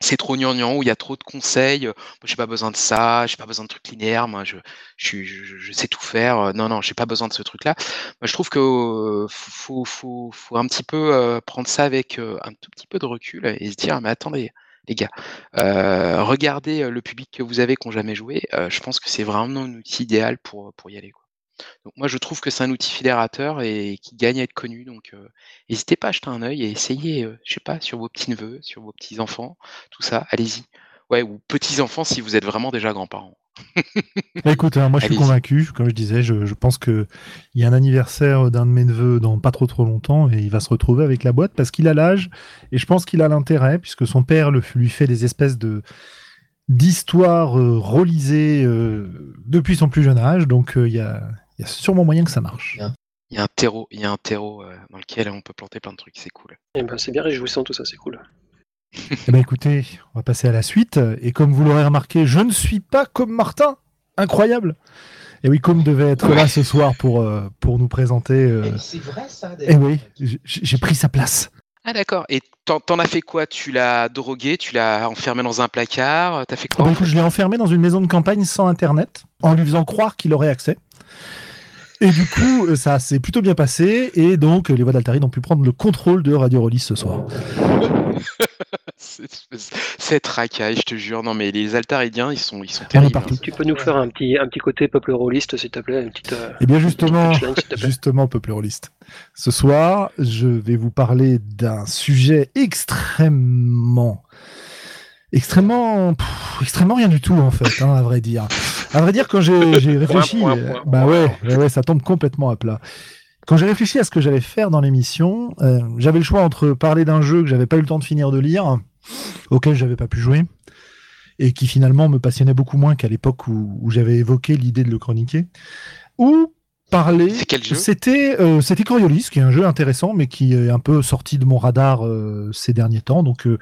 c'est trop gnangnan, où il y a trop de conseils. Moi, j'ai pas besoin de ça, j'ai pas besoin de trucs linéaires. Moi, je, je, je, sais tout faire. Non, non, j'ai pas besoin de ce truc-là. Moi, je trouve que faut, faut, faut, un petit peu prendre ça avec un tout petit peu de recul et se dire, mais attendez, les gars, regardez le public que vous avez qui n'ont jamais joué. je pense que c'est vraiment un outil idéal pour, pour y aller. Donc moi, je trouve que c'est un outil fédérateur et qui gagne à être connu. Donc, n'hésitez pas à jeter un œil et essayez, je sais pas, sur vos petits neveux, sur vos petits enfants, tout ça. Allez-y. Ouais, ou petits enfants si vous êtes vraiment déjà grands-parents. Bah, écoute, hein, moi je suis convaincu. Comme je disais, je, je pense que il y a un anniversaire d'un de mes neveux dans pas trop trop longtemps et il va se retrouver avec la boîte parce qu'il a l'âge et je pense qu'il a l'intérêt puisque son père le, lui fait des espèces de d'histoires euh, relisées depuis son plus jeune âge. Donc il y a il y a sûrement moyen que ça marche. Il y a un terreau, il y a un terreau euh, dans lequel on peut planter plein de trucs, c'est cool. Eh ben, c'est bien réjouissant tout ça, c'est cool. eh ben, écoutez, on va passer à la suite. Et comme vous l'aurez remarqué, je ne suis pas comme Martin. Incroyable. Et oui, comme devait être là ce soir pour, euh, pour nous présenter. Euh, c'est vrai ça. Et oui, j'ai pris sa place. Ah d'accord. Et t'en as fait quoi? Tu l'as drogué Tu l'as enfermé dans un placard? T'as fait quoi? ah bah, Je l'ai enfermé dans une maison de campagne sans internet, en lui faisant croire qu'il aurait accès. Et du coup, euh, ça s'est plutôt bien passé. Et donc, les voix d'Altari ont pu prendre le contrôle de Radio Rollis ce soir. C'est tracaille, je te jure. Non, mais les Altaridiens, ils sont, ils sont terribles. Hein. Tu peux nous faire un petit, un petit côté peuple rôliste, s'il te plaît une petite, euh, Eh bien, justement, justement, peuple rôliste. Ce soir, je vais vous parler d'un sujet extrêmement extrêmement, extrêmement rien du tout en fait, hein, à vrai dire. À vrai dire, quand j'ai réfléchi, euh, bah ouais, ouais, ça tombe complètement à plat. Quand j'ai réfléchi à ce que j'allais faire dans l'émission, euh, j'avais le choix entre parler d'un jeu que j'avais pas eu le temps de finir de lire, auquel j'avais pas pu jouer, et qui finalement me passionnait beaucoup moins qu'à l'époque où, où j'avais évoqué l'idée de le chroniquer, ou parler. C'était euh, c'était Coriolis, qui est un jeu intéressant, mais qui est un peu sorti de mon radar euh, ces derniers temps. Donc, euh,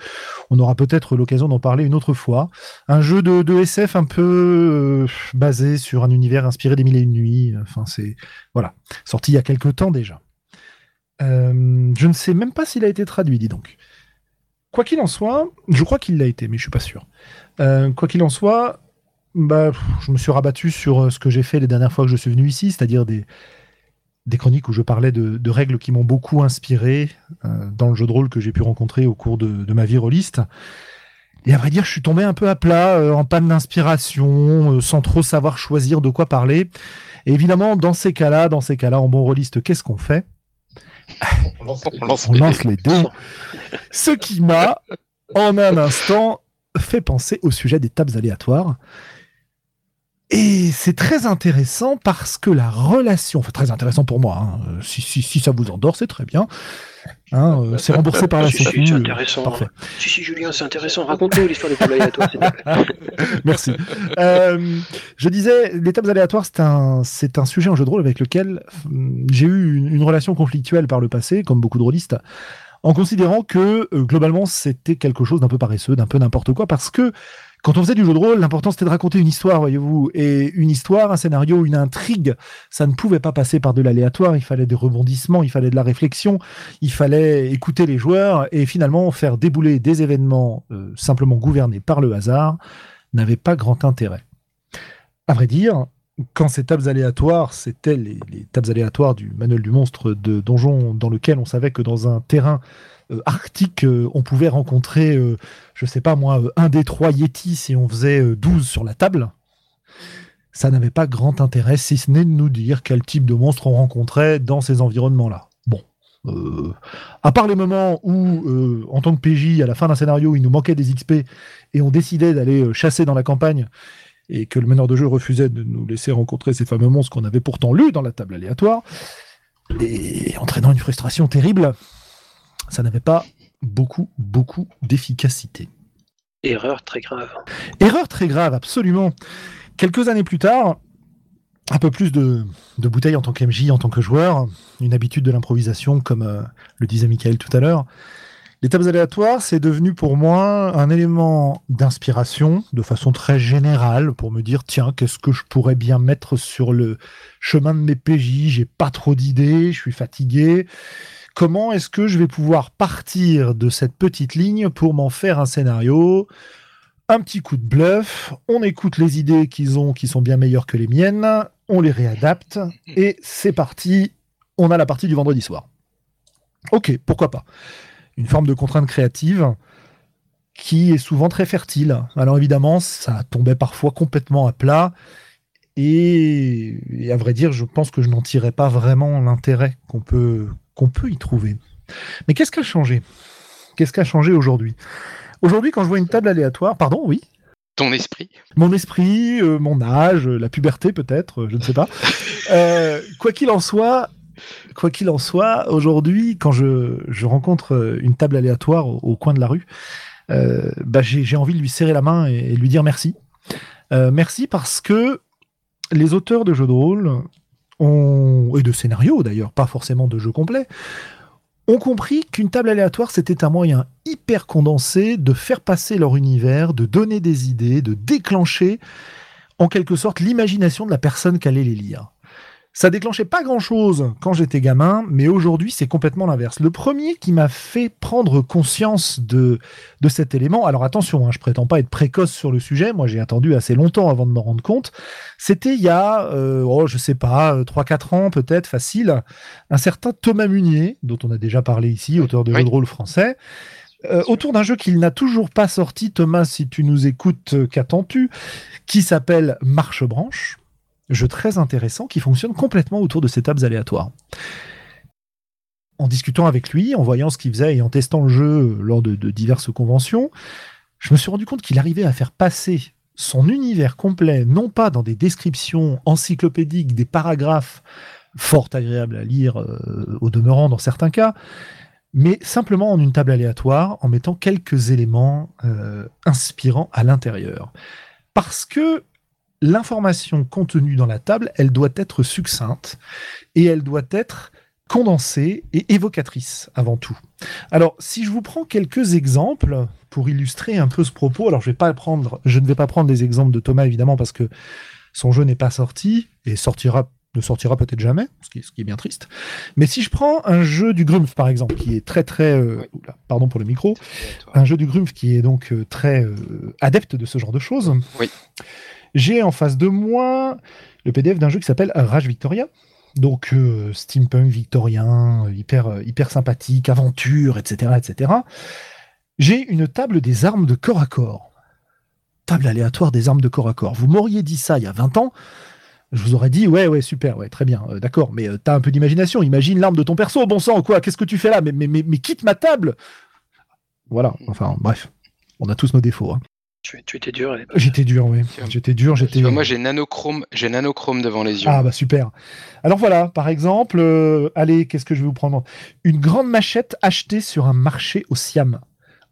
on aura peut-être l'occasion d'en parler une autre fois. Un jeu de, de SF un peu basé sur un univers inspiré des Mille et une nuits. Enfin, c'est voilà, sorti il y a quelques temps déjà. je ne sais même pas s'il a été traduit, dis donc. Quoi qu'il en soit, je crois qu'il l'a été, mais je suis pas sûr. quoi qu'il en soit, bah, je me suis rabattu sur euh, ce que j'ai fait les dernières fois que je suis venu ici, c'est-à-dire des, des chroniques où je parlais de, règles qui m'ont beaucoup inspiré euh, dans le jeu de rôle que j'ai pu rencontrer au cours de, ma vie rôliste. Et à vrai dire, je suis tombé un peu à plat, euh, en panne d'inspiration, sans trop savoir choisir de quoi parler. Et évidemment, dans ces cas-là, dans ces cas-là, en bon rôliste, qu'est-ce qu'on fait? On lance, les dés. Ce qui m'a, en un instant, fait penser au sujet des tables aléatoires. Et c'est très intéressant parce que la relation, enfin très intéressant pour moi, hein, euh, si, si, si, ça vous endort, c'est très bien. Hein, euh, c'est remboursé par la si, Sécu. c'est intéressant. Parfait. Si, si, Julien, c'est intéressant. Raconte-nous l'histoire des tables aléatoires, Merci. Euh, je disais, les tables aléatoires, c'est un, c'est un sujet en jeu de rôle avec lequel hum, j'ai eu une, une, relation conflictuelle par le passé, comme beaucoup de rôlistes, en considérant que globalement, c'était quelque chose d'un peu paresseux, d'un peu n'importe quoi, parce que quand on faisait du jeu de rôle, l'important c'était de raconter une histoire, voyez-vous. Et une histoire, un scénario, une intrigue, ça ne pouvait pas passer par de l'aléatoire. Il fallait des rebondissements, il fallait de la réflexion, il fallait écouter les joueurs et finalement faire débouler des événements euh, simplement gouvernés par le hasard n'avait pas grand intérêt. À vrai dire, quand ces tables aléatoires, c'était les, les, tables aléatoires du manuel du monstre de donjon, dans lequel on savait que dans un terrain arctique, euh, on pouvait rencontrer, euh, je sais pas moi, un des trois Yétis si on faisait 12 sur la table. Ça n'avait pas grand intérêt, si ce n'est de nous dire quel type de monstre on rencontrait dans ces environnements-là. Bon. à part les moments où, en tant que PJ, à la fin d'un scénario, il nous manquait des XP et on décidait d'aller chasser dans la campagne et que le meneur de jeu refusait de nous laisser rencontrer ces fameux monstres qu'on avait pourtant lus dans la table aléatoire, et entraînant une frustration terrible, ça n'avait pas beaucoup, beaucoup d'efficacité. Erreur très grave. Erreur très grave, absolument. Quelques années plus tard, un peu plus de, bouteilles en tant qu'MJ, en tant que joueur, une habitude de l'improvisation, comme euh, le disait Michael tout à l'heure. Les tables aléatoires, c'est devenu pour moi un élément d'inspiration de façon très générale pour me dire tiens, qu'est-ce que je pourrais bien mettre sur le chemin de mes PJ J'ai pas trop d'idées, je suis fatigué. Comment est-ce que je vais pouvoir partir de cette petite ligne pour m'en faire un scénario? Un petit coup de bluff, on écoute les idées qu'ils ont qui sont bien meilleures que les miennes, on les réadapte et c'est parti, on a la partie du vendredi soir. Ok, pourquoi pas. Une forme de contrainte créative qui est souvent très fertile. Alors évidemment, ça tombait parfois complètement à plat et, à vrai dire, je pense que je n'en tirais pas vraiment l'intérêt qu'on peut, qu'on peut y trouver. Mais qu'est-ce qui a changé? Qu'est-ce qui a changé aujourd'hui? Aujourd'hui, quand je vois une table aléatoire, pardon, oui? Ton esprit Mon esprit, euh, mon âge, la puberté peut-être, je ne sais pas. Euh, quoi qu'il en soit, quoi qu'il en soit, aujourd'hui, quand je, rencontre une table aléatoire au, coin de la rue, euh, bah, j'ai envie de lui serrer la main et, lui dire merci. merci parce que les auteurs de jeux de rôle et de scénarios d'ailleurs, pas forcément de jeux complets, ont compris qu'une table aléatoire, c'était un moyen hyper condensé de faire passer leur univers, de donner des idées, de déclencher en quelque sorte l'imagination de la personne qui allait les lire. Ça déclenchait pas grand chose quand j'étais gamin, mais aujourd'hui c'est complètement l'inverse. Le premier qui m'a fait prendre conscience de, de cet élément, alors attention, hein, je prétends pas être précoce sur le sujet, moi j'ai attendu assez longtemps avant de me rendre compte, c'était il y a, euh, oh, je sais pas, 3-4 euh, ans peut-être, facile, un certain Thomas Munier, dont on a déjà parlé ici, auteur de jeux de rôle français, euh, autour d'un jeu qu'il n'a toujours pas sorti, Thomas, si tu nous écoutes, qu'attends-tu, qui s'appelle Marche Branche jeu très intéressant qui fonctionne complètement autour de ces tables aléatoires. En discutant avec lui, en voyant ce qu'il faisait et en testant le jeu lors de, diverses conventions, je me suis rendu compte qu'il arrivait à faire passer son univers complet, non pas dans des descriptions encyclopédiques, des paragraphes fort agréables à lire euh, au demeurant dans certains cas, mais simplement en une table aléatoire, en mettant quelques éléments euh, inspirants à l'intérieur. Parce que l'information contenue dans la table, elle doit être succincte et elle doit être condensée et évocatrice avant tout. Alors, si je vous prends quelques exemples pour illustrer un peu ce propos, alors je, vais pas prendre, je ne vais pas prendre des exemples de Thomas évidemment parce que son jeu n'est pas sorti et sortira ne sortira peut-être jamais, ce qui, est, bien triste. Mais si je prends un jeu du Grumpf, par exemple, qui est très très, euh, pardon pour le micro, un jeu du Grumpf qui est donc euh, très euh, adepte de ce genre de choses. Oui. J'ai en face de moi le PDF d'un jeu qui s'appelle Rage Victoria. Donc euh, steampunk victorien, hyper, euh, hyper sympathique, aventure, etc. etc. J'ai une table des armes de corps à corps. Table aléatoire des armes de corps à corps. Vous m'auriez dit ça il y a 20 ans, je vous aurais dit ouais ouais super ouais très bien euh, d'accord mais t'as un peu d'imagination imagine l'arme de ton perso bon sang quoi qu'est-ce que tu fais là? Mais, quitte ma table voilà enfin bref on a tous nos défauts hein. Tu, étais dur. J'étais dur, oui. J'étais dur. J'étais. Moi, j'ai nanochrome, j'ai nanochrome devant les yeux. Ah bah super. Alors voilà, par exemple, euh, allez, qu'est-ce que je vais vous prendre Une grande machette achetée sur un marché au Siam.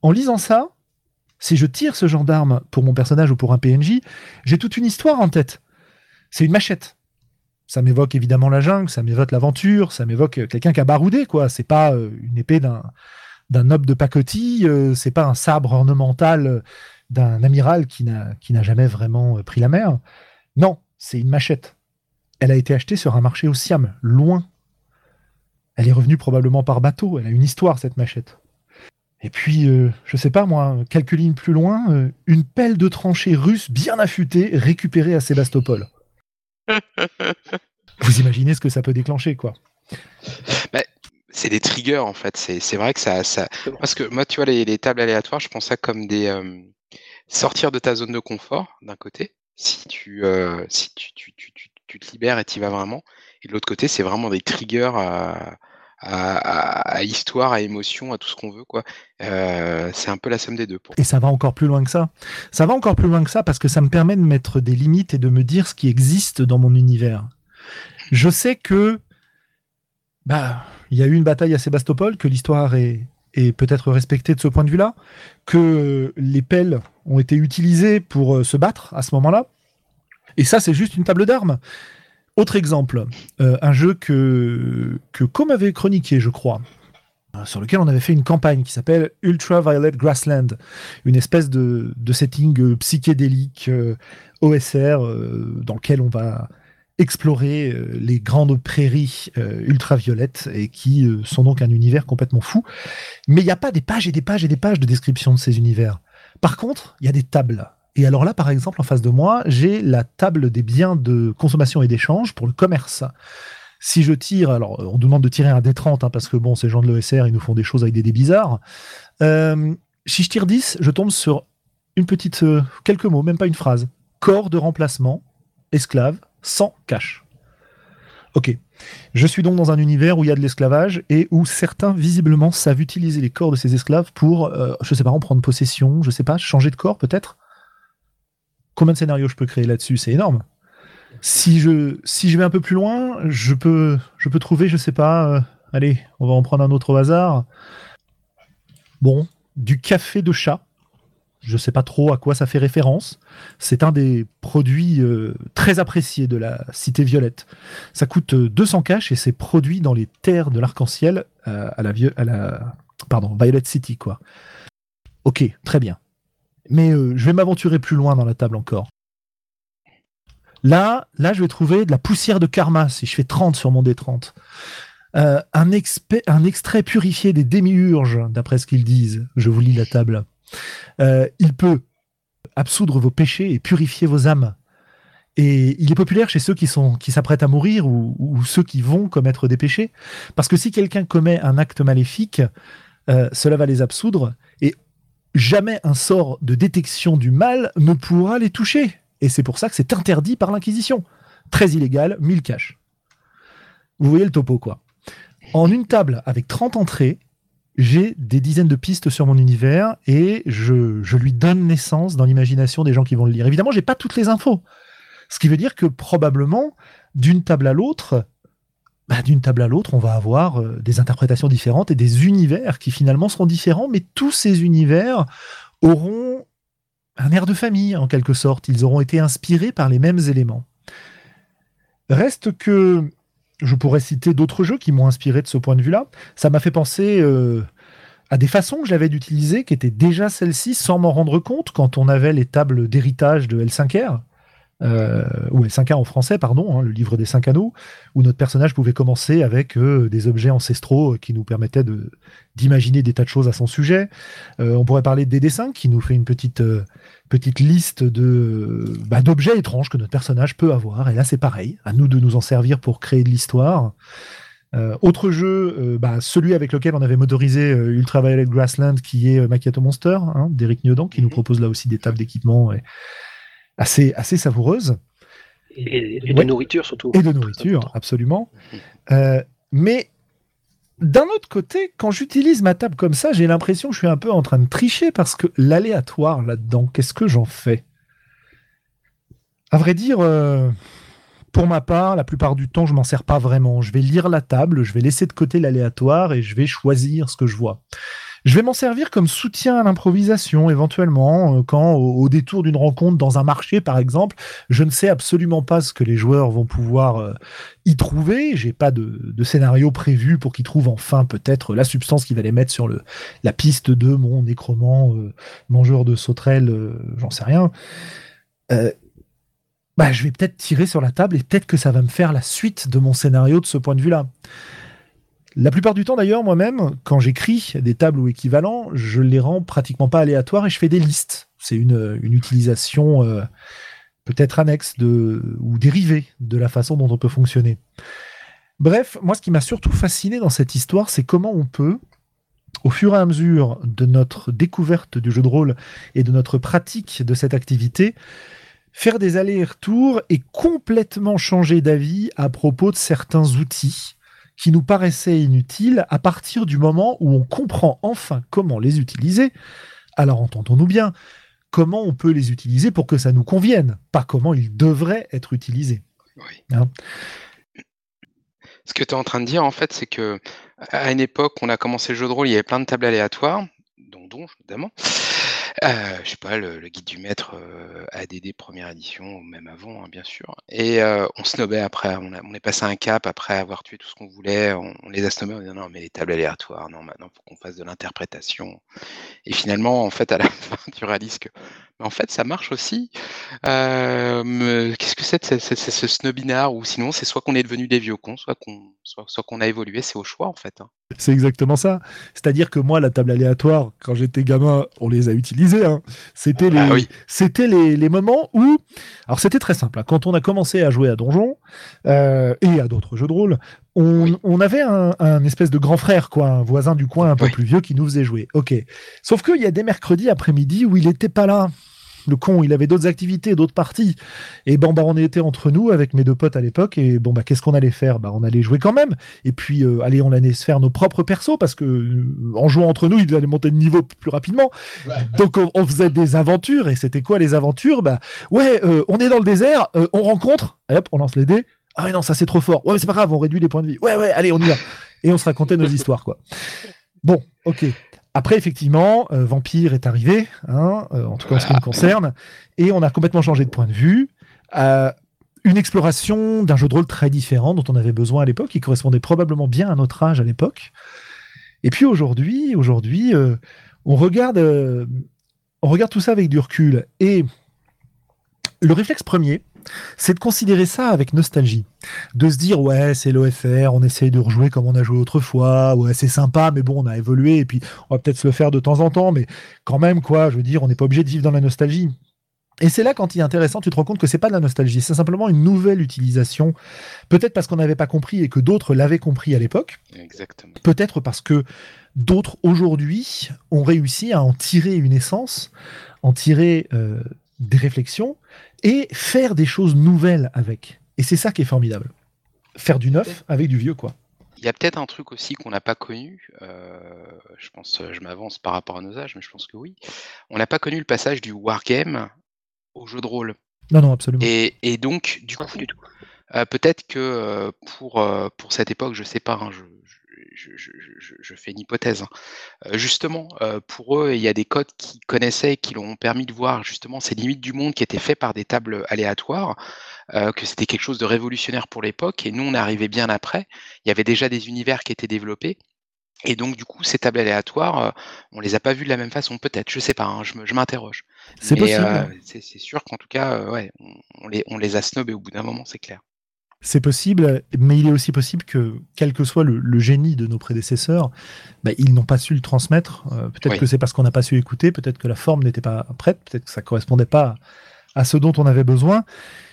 En lisant ça, si je tire ce gendarme pour mon personnage ou pour un PNJ, j'ai toute une histoire en tête. C'est une machette. Ça m'évoque évidemment la jungle, ça m'évoque l'aventure, ça m'évoque quelqu'un qui a baroudé, quoi. C'est pas euh, une épée d'un d'un noble de pacotille, euh, c'est pas un sabre ornemental d'un amiral qui n'a jamais vraiment euh, pris la mer. Non, c'est une machette. Elle a été achetée sur un marché au Siam, loin. Elle est revenue probablement par bateau. Elle a une histoire, cette machette. Et puis, euh, je sais pas moi, quelques lignes plus loin, euh, une pelle de tranchée russe bien affûtée récupérée à Sébastopol. Vous imaginez ce que ça peut déclencher, quoi. Bah, c'est des triggers, en fait. C'est vrai que ça, ça... Parce que moi, tu vois, les, tables aléatoires, je pense ça comme des, sortir de ta zone de confort, d'un côté, si tu, euh, si tu, tu, tu, tu, te libères et tu y vas vraiment. Et de l'autre côté, c'est vraiment des triggers à, à, histoire, à émotion, à tout ce qu'on veut. quoi. Euh, c'est un peu la somme des deux. Et ça va encore plus loin que ça. Ça va encore plus loin que ça parce que ça me permet de mettre des limites et de me dire ce qui existe dans mon univers. Je sais que bah il y a eu une bataille à Sébastopol, que l'histoire est est peut-être respectée de ce point de vue-là, que les pelles ont été utilisées pour euh, se battre à ce moment-là. Et ça, c'est juste une table d'armes. Autre exemple, euh, un jeu que, que Com avait chroniqué, je crois, euh, sur lequel on avait fait une campagne qui s'appelle Ultraviolet Grassland, une espèce de setting psychédélique OSR dans lequel on va explorer euh, les grandes prairies euh, ultraviolettes et qui euh, sont donc un univers complètement fou. Mais il n'y a pas des pages et des pages et des pages de description de ces univers. Par contre, il y a des tables. Et alors là, par exemple, en face de moi, j'ai la table des biens de consommation et d'échange pour le commerce. Si je tire, alors on demande de tirer un D30 hein, parce que bon, ces gens de l'ESR, ils nous font des choses avec des dés bizarres. si je tire 10, je tombe sur une petite, quelques mots, même pas une phrase. Corps de remplacement, esclave, sans cash. Ok. Je suis donc dans un univers où il y a de l'esclavage et où certains, visiblement, savent utiliser les corps de ces esclaves pour, euh, je sais pas, en prendre possession, je sais pas, changer de corps peut-être? Combien de scénarios je peux créer là-dessus? C'est énorme. Si je, si je vais un peu plus loin, je peux, je peux trouver, je sais pas, euh, allez, on va en prendre un autre au hasard. Bon, du café de chat je ne sais pas trop à quoi ça fait référence. C'est un des produits euh, très appréciés de la Cité Violette. Ça coûte 200 euh, cash et c'est produit dans les terres de l'arc-en-ciel euh, à, la, à Violet City, quoi. Ok, très bien. Mais je vais m'aventurer plus loin dans la table encore. Là, là, je vais trouver de la poussière de karma si je fais 30 sur mon D30. un, un extrait purifié des démiurges, d'après ce qu'ils disent. Je vous lis la table. Euh, il peut absoudre vos péchés et purifier vos âmes. Et il est populaire chez ceux qui sont qui s'apprêtent à mourir ou, ceux qui vont commettre des péchés, parce que si quelqu'un commet un acte maléfique, euh, cela va les absoudre et jamais un sort de détection du mal ne pourra les toucher. Et c'est pour ça que c'est interdit par l'Inquisition. Très illégal, mille cash. Vous voyez le topo, quoi. En une table avec 30 entrées, j'ai des dizaines de pistes sur mon univers et je, lui donne naissance dans l'imagination des gens qui vont le lire. Évidemment, j'ai pas toutes les infos. Ce qui veut dire que probablement, d'une table à l'autre, bah, d'une table à l'autre, on va avoir euh, des interprétations différentes et des univers qui finalement seront différents, mais tous ces univers auront un air de famille en quelque sorte. Ils auront été inspirés par les mêmes éléments. Reste que je pourrais citer d'autres jeux qui m'ont inspiré de ce point de vue-là. Ça m'a fait penser euh, à des façons que j'avais d'utiliser qui étaient déjà celles-ci sans m'en rendre compte quand on avait les tables d'héritage de L5R. Euh, ou L5R en français, pardon, hein, le livre des cinq anneaux, où notre personnage pouvait commencer avec euh, des objets ancestraux qui nous permettaient d'imaginer des tas de choses à son sujet. on pourrait parler de DD5 qui nous fait une petite petite liste de bah, d'objets étranges que notre personnage peut avoir. Et là, c'est pareil. À nous de nous en servir pour créer de l'histoire. Euh, autre jeu, euh, bah, celui avec lequel on avait motorisé euh, Ultraviolet Grassland, qui est Macchiato Monster, hein, d'Eric Niodan, qui nous mhm. propose là aussi des tables d'équipement assez, assez savoureuses. Et, de nourriture surtout. Et de nourriture, absolument. Mhm. mais d'un autre côté, quand j'utilise ma table comme ça, j'ai l'impression que je suis un peu en train de tricher parce que l'aléatoire là-dedans, qu'est-ce que j'en fais? À vrai dire, euh, pour ma part, la plupart du temps, je m'en sers pas vraiment. Je vais lire la table, je vais laisser de côté l'aléatoire et je vais choisir ce que je vois. Je vais m'en servir comme soutien à l'improvisation, éventuellement, euh, quand au, détour d'une rencontre dans un marché, par exemple, je ne sais absolument pas ce que les joueurs vont pouvoir euh, y trouver. J'ai pas de, scénario prévu pour qu'ils trouvent enfin peut-être la substance qui va les mettre sur le, la piste de mon nécromant, euh, mangeur de sauterelles, j'en sais rien. bah, je vais peut-être tirer sur la table et peut-être que ça va me faire la suite de mon scénario de ce point de vue-là. La plupart du temps, d'ailleurs, moi-même, quand j'écris des tables ou équivalents, je les rends pratiquement pas aléatoires et je fais des listes. C'est une, utilisation euh, peut-être annexe ou dérivée de la façon dont on peut fonctionner. Bref, moi, ce qui m'a surtout fasciné dans cette histoire, c'est comment on peut, au fur et à mesure de notre découverte du jeu de rôle et de notre pratique de cette activité, faire des allers-retours et complètement changer d'avis à propos de certains outils qui nous paraissaient inutiles à partir du moment où on comprend enfin comment les utiliser. Alors entendons-nous bien, comment on peut les utiliser pour que ça nous convienne, pas comment ils devraient être utilisés. Hein? Ce que tu es en train de dire, en fait, c'est que à une époque, on a commencé le jeu de rôle, il y avait plein de tables aléatoires, dont notamment. Euh, je sais pas, le, guide du maître euh, ADD première édition, ou même avant, hein, bien sûr. Et euh, on snobait après, on, on, est passé un cap après avoir tué tout ce qu'on voulait, on, les a snobés, on dit non, mais les tables aléatoires, non, maintenant, faut qu'on fasse de l'interprétation. Et finalement, en fait, à la fin, tu réalises que en fait, ça marche aussi. Euh, qu'est-ce que c'est ce snobinard Ou sinon, c'est soit qu'on est devenu des vieux cons, soit qu'on soit, qu'on a évolué. C'est au choix, en fait. Hein. C'est exactement ça. C'est-à-dire que moi, la table aléatoire, quand j'étais gamin, on les a utilisées. Hein. C'était ah les, c'était les, moments où. Alors, c'était très simple. Hein. Quand on a commencé à jouer à Donjon euh, et à d'autres jeux de rôle, on, avait un, espèce de grand frère, quoi, un voisin du coin un peu plus vieux qui nous faisait jouer. Ok. Sauf qu'il y a des mercredis après-midi où il n'était pas là le con, il avait d'autres activités, d'autres parties. Et bon, bah, on était entre nous avec mes deux potes à l'époque. Et bon, bah, qu'est-ce qu'on allait faire? Bah, on allait jouer quand même. Et puis, euh, allez, on allait se faire nos propres persos parce que euh, en jouant entre nous, ils allaient monter de niveau plus rapidement. Donc, on, faisait des aventures. Et c'était quoi les aventures? Bah, ouais, euh, on est dans le désert, on rencontre. hop, on lance les dés. Ah non, ça c'est trop fort. Ouais, mais c'est pas grave, on réduit les points de vie. Ouais, ouais, allez, on y va. Et on se racontait nos histoires, quoi. Bon, ok. Après, effectivement, euh, Vampire est arrivé, hein, euh, en tout cas en ce qui me concerne, et on a complètement changé de point de vue. Euh, une exploration d'un jeu de rôle très différent dont on avait besoin à l'époque, qui correspondait probablement bien à notre âge à l'époque. Et puis aujourd'hui, aujourd'hui, on regarde, on regarde tout ça avec du recul. Et le réflexe premier, c'est de considérer ça avec nostalgie. De se dire, ouais, c'est l'OFR, on essaye de rejouer comme on a joué autrefois, ouais, c'est sympa, mais bon, on a évolué, et puis on va peut-être se le faire de temps en temps, mais quand même, quoi, je veux dire, on n'est pas obligé de vivre dans la nostalgie. Et c'est là, quand il est intéressant, tu te rends compte que c'est pas de la nostalgie, c'est simplement une nouvelle utilisation. Peut-être parce qu'on n'avait pas compris et que d'autres l'avaient compris à l'époque. Exactement. Peut-être parce que d'autres aujourd'hui ont réussi à en tirer une essence, en tirer euh, des réflexions et faire des choses nouvelles avec. Et c'est ça qui est formidable. Faire du neuf avec du vieux, quoi. Il y a peut-être un truc aussi qu'on n'a pas connu. Euh, je pense, je m'avance par rapport à nos âges, mais je pense que oui. On n'a pas connu le passage du wargame au jeu de rôle. Non, non, absolument. Et, donc, du coup, euh, peut-être que euh, pour, pour cette époque, je sais pas, hein, je, je, fais une hypothèse. Hein. Euh, justement, euh, pour eux, il y a des codes qu'ils connaissaient, qui l'ont permis de voir justement ces limites du monde qui étaient faits par des tables aléatoires, euh, que c'était quelque chose de révolutionnaire pour l'époque. Et nous, on arrivait bien après. Il y avait déjà des univers qui étaient développés. Et donc, du coup, ces tables aléatoires, on les a pas vues de la même façon, peut-être, je sais pas, hein, je m'interroge. C'est possible. c'est sûr qu'en tout cas, ouais, on, les, on les a snobés au bout d'un moment, c'est clair. C'est possible, mais il est aussi possible que, quel que soit le, génie de nos prédécesseurs, bah, ils n'ont pas su le transmettre. Euh, peut-être que c'est parce qu'on n'a pas su écouter, peut-être que la forme n'était pas prête, peut-être que ça correspondait pas à ce dont on avait besoin.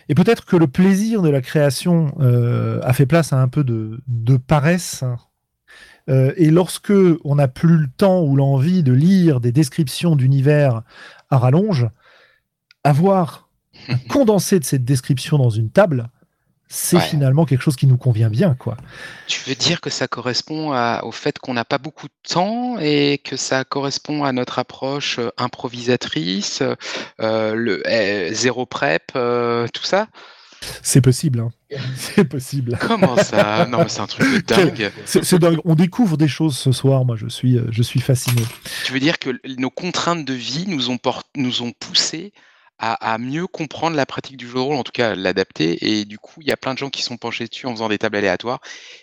Et peut-être que le plaisir de la création euh, a fait place à un peu de, paresse. Euh, et lorsque on n'a plus le temps ou l'envie de lire des descriptions d'univers à rallonge, avoir un condensé de cette description dans une table, c'est finalement quelque chose qui nous convient bien, quoi. Tu veux dire que ça correspond au fait qu'on n'a pas beaucoup de temps et que ça correspond à notre approche euh, improvisatrice, euh, le eh, zéro prep, euh, tout ça? C'est possible, hein. c'est possible. Comment ça? Non, mais c'est un truc de dingue. C'est dingue. On découvre des choses ce soir. Moi, je suis, je suis fasciné. Tu veux dire que nos contraintes de vie nous ont, nous ont poussé à, mieux comprendre la pratique du jeu de rôle, en tout cas l'adapter. Et du coup, il y a plein de gens qui sont penchés dessus en faisant des tables aléatoires.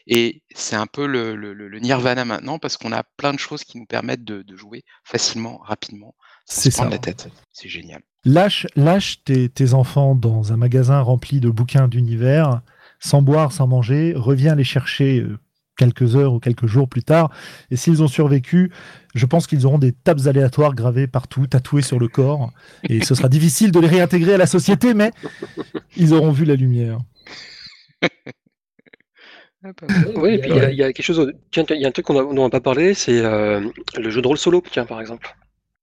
Et c'est un peu le, nirvana maintenant parce qu'on a plein de choses qui nous permettent de, jouer facilement, rapidement, sans se prendre la tête. C'est génial. Lâche, lâche tes, tes, enfants dans un magasin rempli de bouquins d'univers, sans boire, sans manger, reviens les chercher euh, quelques heures ou quelques jours plus tard. Et s'ils ont survécu, je pense qu'ils auront des tables aléatoires gravées partout, tatouées sur le corps. Et ce sera difficile de les réintégrer à la société, mais ils auront vu la lumière. Oui, et puis il y, a quelque chose. Tiens, il y a un truc dont on n'a pas parlé, c'est euh, le jeu de rôle solo, tiens, par exemple.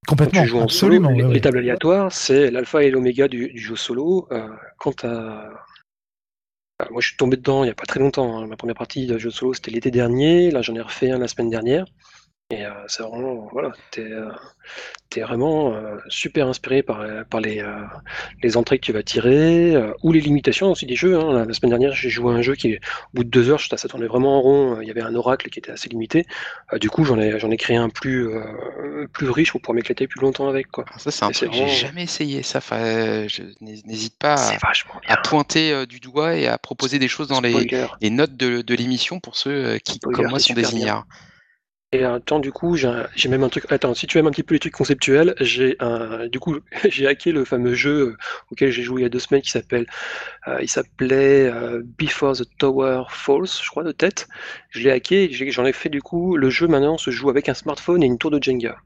Complètement. tu joues en solo, les, tables aléatoires, c'est l'alpha et l'oméga du, jeu solo. Euh, quant à bah, moi, je suis tombé dedans il n'y a pas très longtemps. Hein. Ma première partie de jeu solo, c'était l'été dernier. Là, j'en ai refait un la semaine dernière. Et c'est vraiment, voilà, t'es es vraiment super inspiré par, par les, les entrées que tu vas tirer, ou les limitations aussi des jeux. Hein. La, semaine dernière, j'ai joué à un jeu qui, au bout de deux heures, ça tournait vraiment en rond, il y avait un oracle qui était assez limité. du coup, j'en ai, ai créé un plus, plus riche pour pouvoir m'éclater plus longtemps avec. Quoi. Ah, ça, c'est un truc que j'ai jamais essayé, ça. N'hésite pas à, pointer du doigt et à proposer des choses dans les, les, notes de, de l'émission pour ceux qui, comme moi, sont des ignares. Et attends, du coup, j'ai même un truc. Attends, si tu aimes un petit peu les trucs conceptuels, j'ai un. Du coup, j'ai hacké le fameux jeu auquel j'ai joué il y a deux semaines qui s'appelle. Euh, il s'appelait euh, Before the Tower Falls, je crois, de tête. Je l'ai hacké, j'en ai fait du coup. Le jeu maintenant se joue avec un smartphone et une tour de Jenga.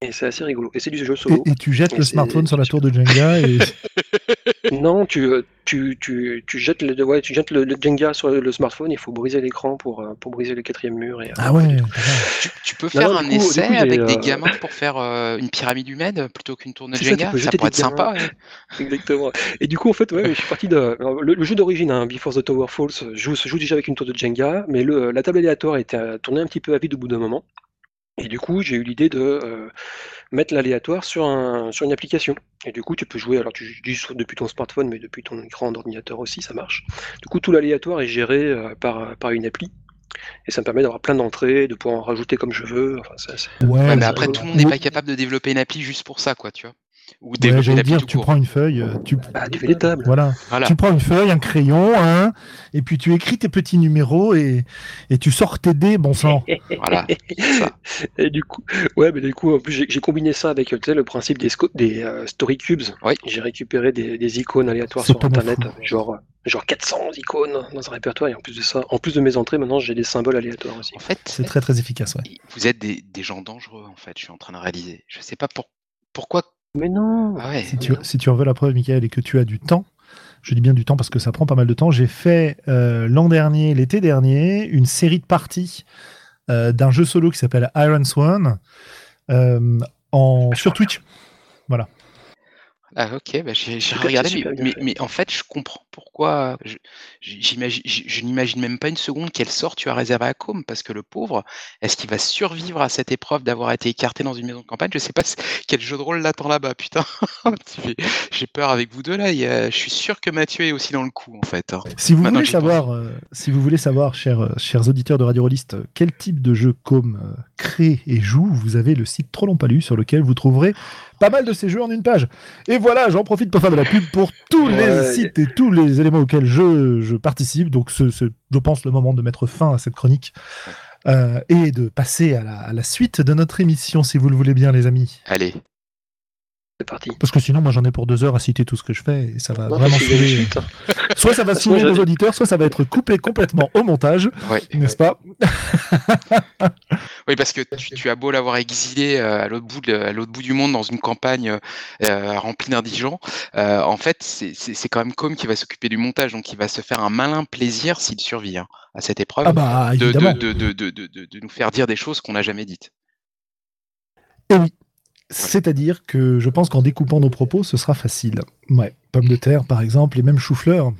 Et c'est assez rigolo. Et c'est du jeu solo. Et, tu jettes le smartphone sur la tour de Jenga et... Non, tu, euh, tu, tu, tu, jettes, le, ouais, tu jettes le, Jenga sur le, smartphone, il faut briser l'écran pour, euh, pour briser le quatrième mur. Et, ah ouais tu, peux faire un essai avec des euh, gamins pour faire une pyramide humaine plutôt qu'une tour de Jenga, ça, pourrait être sympa. Exactement. Et du coup, en fait, ouais, je suis parti de. Le, jeu d'origine, hein, Before the Tower Falls, joue, se joue déjà avec une tour de Jenga, mais le, la table aléatoire était tournée un petit peu à vide au bout d'un moment. Et du coup, j'ai eu l'idée de euh, mettre l'aléatoire sur, un, sur une application. Et du coup, tu peux jouer, alors tu dis depuis ton smartphone, mais depuis ton écran d'ordinateur aussi, ça marche. Du coup, tout l'aléatoire est géré euh, par, par une appli. Et ça me permet d'avoir plein d'entrées, de pouvoir en rajouter comme je veux. Enfin, ouais, mais après, tout le monde n'est pas capable de développer une appli juste pour ça, quoi, tu vois. Ou ouais, dire, tu prends une feuille, euh, tu, ah, tu fais des tables. Voilà. Tu prends une feuille, un crayon, hein, et puis tu écris tes petits numéros et, et tu sors tes dés, bon sang. voilà. Et du coup, ouais, mais du coup, en plus, j'ai combiné ça avec le principe des, des euh, story cubes. Oui. J'ai récupéré des, des, icônes aléatoires sur Internet, genre genre 400 icônes dans un répertoire et en plus de ça, en plus de mes entrées, maintenant j'ai des symboles aléatoires aussi. En fait, c'est très très efficace. Ouais. Vous êtes des, des, gens dangereux en fait. Je suis en train de réaliser. Je sais pas pour, pourquoi mais non ah si, tu, si, tu, en veux la preuve, Michael, et que tu as du temps, je dis bien du temps parce que ça prend pas mal de temps, j'ai fait euh, l'an dernier, l'été dernier, une série de parties euh, d'un jeu solo qui s'appelle Iron Swan euh, en, sur Twitch. Voilà. Ah ok, bah, j'ai regardé, mais, mais, en fait, je comprends pourquoi. Je, je n'imagine même pas une seconde quel sort tu as réservé à Com, parce que le pauvre, est-ce qu'il va survivre à cette épreuve d'avoir été écarté dans une maison de campagne? Je sais pas quel jeu de rôle l'attend là-bas, putain. J'ai peur avec vous deux là. je suis sûr que Mathieu est aussi dans le coup, en fait. Hein. Si vous voulez savoir, euh, si vous voulez savoir, chers, euh, chers auditeurs de Radio Rollist, quel type de jeu Com euh, crée et joue, vous avez le site Trop Long Palu sur lequel vous trouverez pas mal de ces jeux en une page. Et voilà, j'en profite pour faire de la pub pour tous les sites et tous les éléments auxquels je, je participe. Donc, c'est, je pense, le moment de mettre fin à cette chronique. Euh, et de passer à la, à la, suite de notre émission, si vous le voulez bien, les amis. Allez. C'est parti. Parce que sinon, moi, j'en ai pour deux heures à citer tout ce que je fais et ça va vraiment saouler. soit ça va saouler nos auditeurs, soit ça va être coupé complètement au montage, n'est-ce pas Oui, parce que tu, as beau l'avoir exilé euh, à l'autre bout, l'autre bout du monde dans une campagne euh, remplie d'indigents, euh, en fait, c'est quand même Com qui va s'occuper du montage, donc il va se faire un malin plaisir s'il survit hein, à cette épreuve ah bah, de, de, de, de, nous faire dire des choses qu'on n'a jamais dites. Et oui, c'est-à-dire que je pense qu'en découpant nos propos, ce sera facile. Ouais, pommes de terre, par exemple, et même chou-fleur.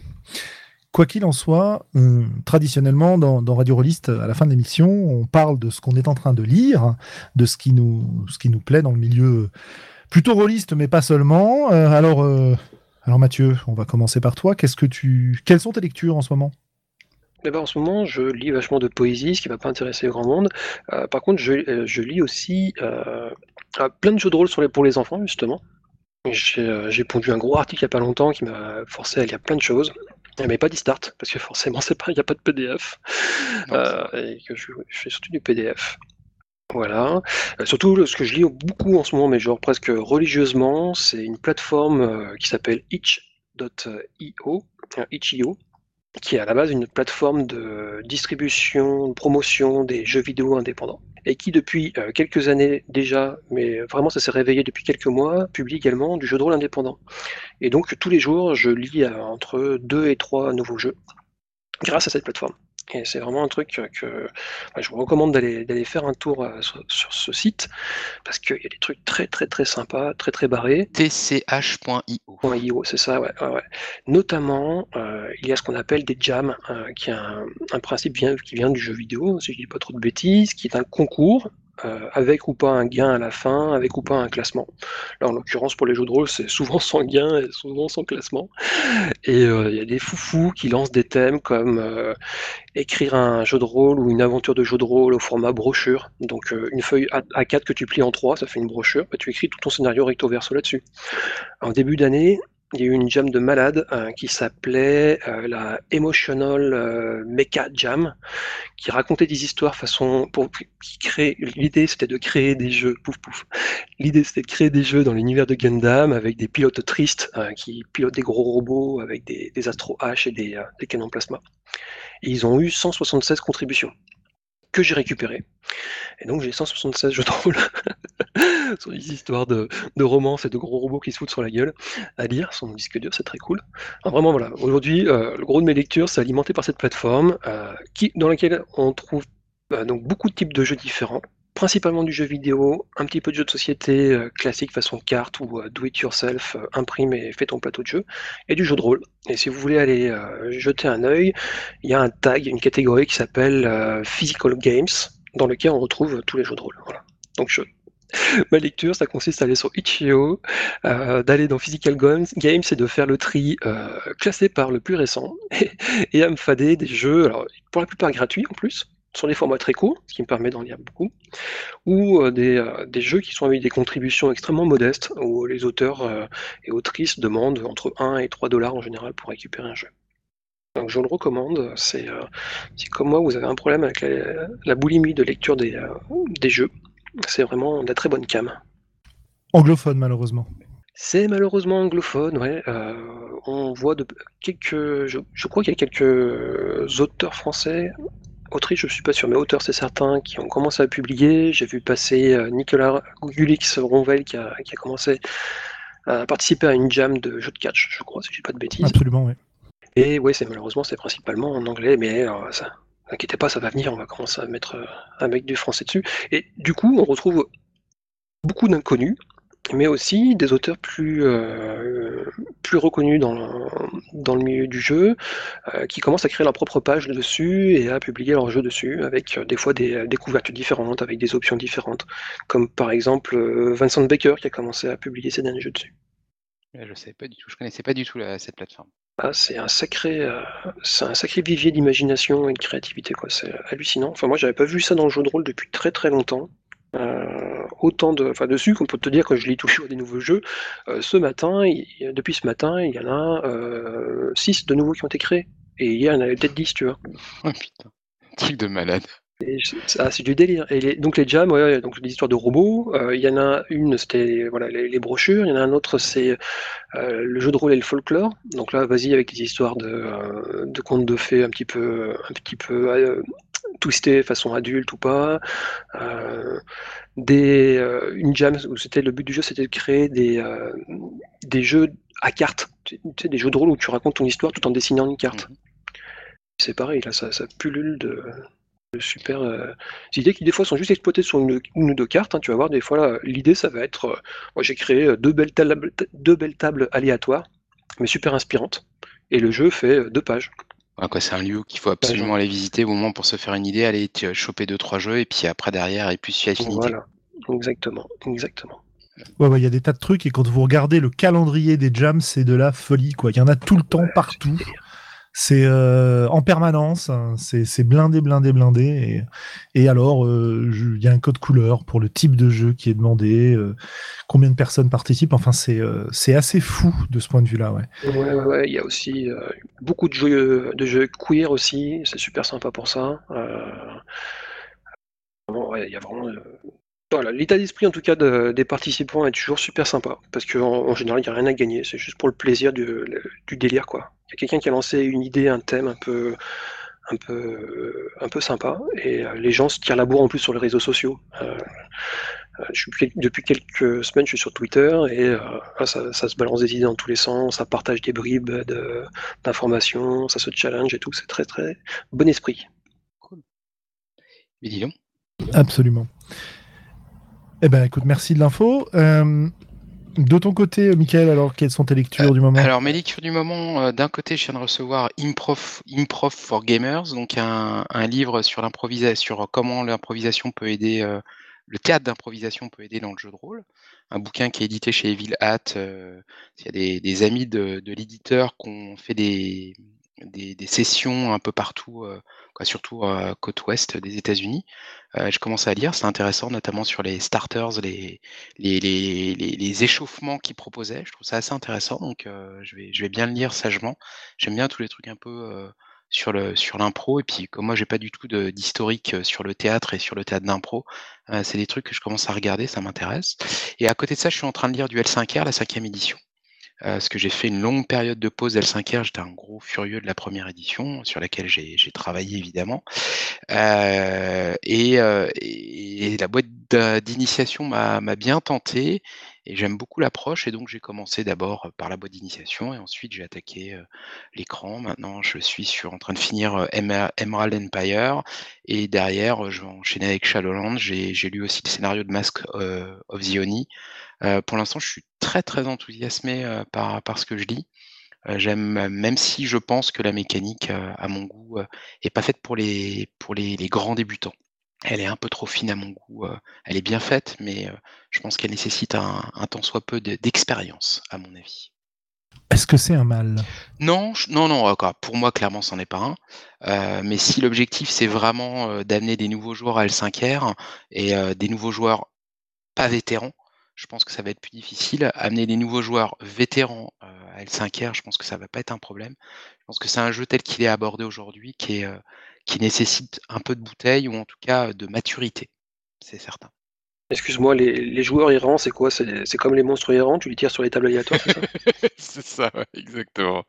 Quoi qu'il en soit, euh, traditionnellement, dans, Radio Rollist, à la fin de l'émission, on parle de ce qu'on est en train de lire, de ce qui nous, ce qui nous plaît dans le milieu plutôt rolliste, mais pas seulement. Euh, alors, euh, alors Mathieu, on va commencer par toi. Qu'est-ce que tu, quelles sont tes lectures en ce moment? En ce moment, je lis vachement de poésie, ce qui ne va pas intéresser grand monde. par contre, je, je lis aussi plein de jeux de rôle sur les, pour les enfants, justement. J'ai euh, pondu un gros article il n'y a pas longtemps qui m'a forcé à lire plein de choses. Mais pas d'e-start, parce que forcément, il n'y a pas de PDF. Euh, et que je, fais surtout du PDF. Voilà. Euh, surtout, ce que je lis beaucoup en ce moment, mais genre presque religieusement, c'est une plateforme qui s'appelle itch.io, itch.io, qui est à la base une plateforme de distribution, de promotion des jeux vidéo indépendants et qui depuis euh, quelques années déjà, mais vraiment ça s'est réveillé depuis quelques mois, publie également du jeu de rôle indépendant. Et donc tous les jours, je lis euh, entre deux et trois nouveaux jeux grâce à cette plateforme. Et c'est vraiment un truc que je vous recommande d'aller faire un tour euh, sur, ce site parce qu'il y a des trucs très très très sympas, très très barrés. tch.io. c'est ça, ouais, ouais, Notamment, euh, il y a ce qu'on appelle des jams, euh, qui est un, principe qui vient du jeu vidéo, si je dis pas trop de bêtises, qui est un concours euh, avec ou pas un gain à la fin, avec ou pas un classement. Là, en l'occurrence, pour les jeux de rôle, c'est souvent sans gain et souvent sans classement. Et il y a des foufous qui lancent des thèmes comme écrire un jeu de rôle ou une aventure de jeu de rôle au format brochure. Donc une feuille A4 que tu plies en trois, ça fait une brochure. Bah, tu écris tout ton scénario recto verso là-dessus. En début d'année, il y a eu une jam de malade euh, qui s'appelait euh, la Emotional euh, Mecha Jam, qui racontait des histoires façon pour qui. L'idée c'était de créer des jeux. Pouf pouf. L'idée c'était de créer des jeux dans l'univers de Gundam avec des pilotes tristes qui pilotent des gros robots avec des, Astro H et des, des canons plasma. Et ils ont eu 176 contributions que j'ai récupéré. Et donc j'ai 176 jeux de rôle sur des histoires de, de romance et de gros robots qui se foutent sur la gueule à lire sur mon disque dur, c'est très cool. vraiment voilà, aujourd'hui euh, le gros de mes lectures c'est alimenté par cette plateforme euh, qui, dans laquelle on trouve bah, donc beaucoup de types de jeux différents principalement du jeu vidéo, un petit peu de jeu de société euh, classique façon carte ou euh, do it yourself, euh, imprime et fais ton plateau de jeu, et du jeu de rôle. Et si vous voulez aller jeter un œil, il y a un tag, une catégorie qui s'appelle Physical Games, dans lequel on retrouve tous les jeux de rôle. Donc Ma lecture, ça consiste à aller sur Itch.io, d'aller dans Physical Games et de faire le tri classé par le plus récent et, à me fader des jeux, pour la plupart gratuits en plus, sur des formats très courts, ce qui me permet d'en lire beaucoup, ou euh, euh, des, jeux qui sont avec des contributions extrêmement modestes, où les auteurs euh, et autrices demandent entre 1 et 3 dollars en général pour récupérer un jeu. Donc je le recommande, c'est si comme moi vous avez un problème avec la, boulimie de lecture des, jeux, c'est vraiment de la très bonne cam. Anglophone malheureusement. C'est malheureusement anglophone, ouais. on voit de quelques, je, je crois qu'il y a quelques auteurs français Autriche, je suis pas sûr, mais auteur, c'est certain, qui ont commencé à publier. J'ai vu passer euh, Nicolas Gulix Ronvel qui a, commencé à participer à une jam de jeu de catch, je crois, si je dis pas de bêtises. Absolument, oui. Et oui, c'est malheureusement, c'est principalement en anglais, mais euh, ça, inquiétez pas, ça va venir, on va commencer à mettre euh, un mec du français dessus. Et du coup, on retrouve beaucoup d'inconnus, mais aussi des auteurs plus, euh, plus reconnus dans le, dans le milieu du jeu, euh, qui commencent à créer leur propre page dessus et à publier leur jeu dessus, avec euh, des fois des, des couvertures différentes, avec des options différentes, comme par exemple Vincent Baker qui a commencé à publier ses derniers jeux dessus. Je sais pas du tout, je connaissais pas du tout cette plateforme. Ah, c'est un sacré, c'est un sacré vivier d'imagination et de créativité, quoi. C'est hallucinant. Enfin, moi, j'avais pas vu ça dans le jeu de rôle depuis très très longtemps. Euh, autant de, enfin dessus qu'on peut te dire que je lis toujours des nouveaux jeux. Euh, ce matin, depuis ce matin, il y en a 6 euh, de nouveaux qui ont été créés. Et hier, il y en avait peut-être 10, tu vois. Oh putain, truc de malade. Ah, c'est du délire. Et donc les jams, ouais, donc les histoires de robots. Il y en a une, c'était voilà les, brochures. Il y en a un autre, c'est le jeu de rôle et le folklore. Donc là, vas-y avec des histoires de, de contes de fées un petit peu, un petit peu twisté façon adulte ou pas. Euh, des, euh, une jam où c'était le but du jeu, c'était de créer des, euh, des jeux à cartes, tu sais, des jeux de rôle où tu racontes ton histoire tout en dessinant une carte. Mhm. C'est pareil, là, ça, ça pullule de, super idées qui des fois sont juste exploitées sur une, ou deux cartes. Hein, tu vas voir, des fois, l'idée, ça va être, moi j'ai créé deux belles, tables, deux belles tables aléatoires, mais super inspirantes, et le jeu fait deux pages c'est un lieu qu'il faut absolument aller visiter au moins pour se faire une idée, aller choper deux trois jeux et puis après derrière et puis suivre affinité. Voilà, exactement, exactement. Ouais, il y a des tas de trucs et quand vous regardez le calendrier des jams, c'est de la folie quoi. Il y en a tout le temps partout. C'est euh, en permanence, hein. c'est blindé, blindé, blindé. Et, alors, euh, il y a un code couleur pour le type de jeu qui est demandé, euh, combien de personnes participent. Enfin, c'est assez fou de ce point de vue-là. Ouais. Ouais, ouais, il y a aussi beaucoup de jeux, de jeux queer aussi. C'est super sympa pour ça. il y a vraiment voilà, l'état d'esprit en tout cas des participants est toujours super sympa parce qu'en général il n'y a rien à gagner, c'est juste pour le plaisir du, délire quoi. Il y a quelqu'un qui a lancé une idée, un thème un peu, un peu, un peu sympa et euh, les gens se tirent la bourre en plus sur les réseaux sociaux. Euh, euh, je suis, depuis quelques semaines je suis sur Twitter et ça, se balance des idées dans tous les sens, ça partage des bribes d'informations, ça se challenge et tout, c'est très très bon esprit. Cool. Mais Absolument. Eh ben, écoute, merci de l'info. Euh, de ton côté, Michael, alors quelles sont tes lectures du moment? Alors mes lectures du moment, euh, d'un côté, je viens de recevoir Improv, Improv for Gamers, donc un, livre sur l'improvisation, sur comment l'improvisation peut aider euh, le théâtre d'improvisation peut aider dans le jeu de rôle. Un bouquin qui est édité chez Evil Hat. il y a des, amis de, l'éditeur qui ont fait des, des, sessions un peu partout, quoi, surtout à côte ouest des États-Unis. je commence à lire, c'est intéressant, notamment sur les starters, les, les, les, les échauffements qu'ils proposaient. Je trouve ça assez intéressant, donc je, vais, je vais bien le lire sagement. J'aime bien tous les trucs un peu sur le sur l'impro et puis comme moi j'ai pas du tout d'historique sur le théâtre et sur le théâtre d'impro, c'est des trucs que je commence à regarder, ça m'intéresse. Et à côté de ça, je suis en train de lire du L5R, la cinquième édition. Parce que j'ai fait une longue période de pause L5R, j'étais un gros furieux de la première édition, sur laquelle j'ai travaillé évidemment. et, et, la boîte d'initiation m'a bien tenté. J'aime beaucoup l'approche et donc j'ai commencé d'abord par la boîte d'initiation et ensuite j'ai attaqué l'écran. Maintenant, je suis sur, en train de finir Emerald Empire et derrière, je vais enchaîner avec Shadowlands. J'ai lu aussi le scénario de Mask of the Oni. pour l'instant, je suis très très enthousiasmé par, ce que je lis. J'aime, même si je pense que la mécanique, à mon goût, est pas faite pour les grands débutants. Elle est un peu trop fine à mon goût. elle est bien faite, mais je pense qu'elle nécessite un, un tant soit peu d'expérience, à mon avis. Est-ce que c'est un mal? Non, non, non. Pour moi, clairement, c'en est pas un. mais si l'objectif c'est vraiment d'amener des nouveaux joueurs à L5R et des nouveaux joueurs pas vétérans, je pense que ça va être plus difficile. Amener des nouveaux joueurs vétérans à L5R, je pense que ça va pas être un problème. Je pense que c'est un jeu tel qu'il est abordé aujourd'hui qui est qui nécessite un peu de bouteille ou en tout cas de maturité, c'est certain. Excuse-moi, les, joueurs errants, c'est quoi? C'est comme les monstres errants, tu les tires sur les tables aléatoires, c'est ça? C'est ça, exactement.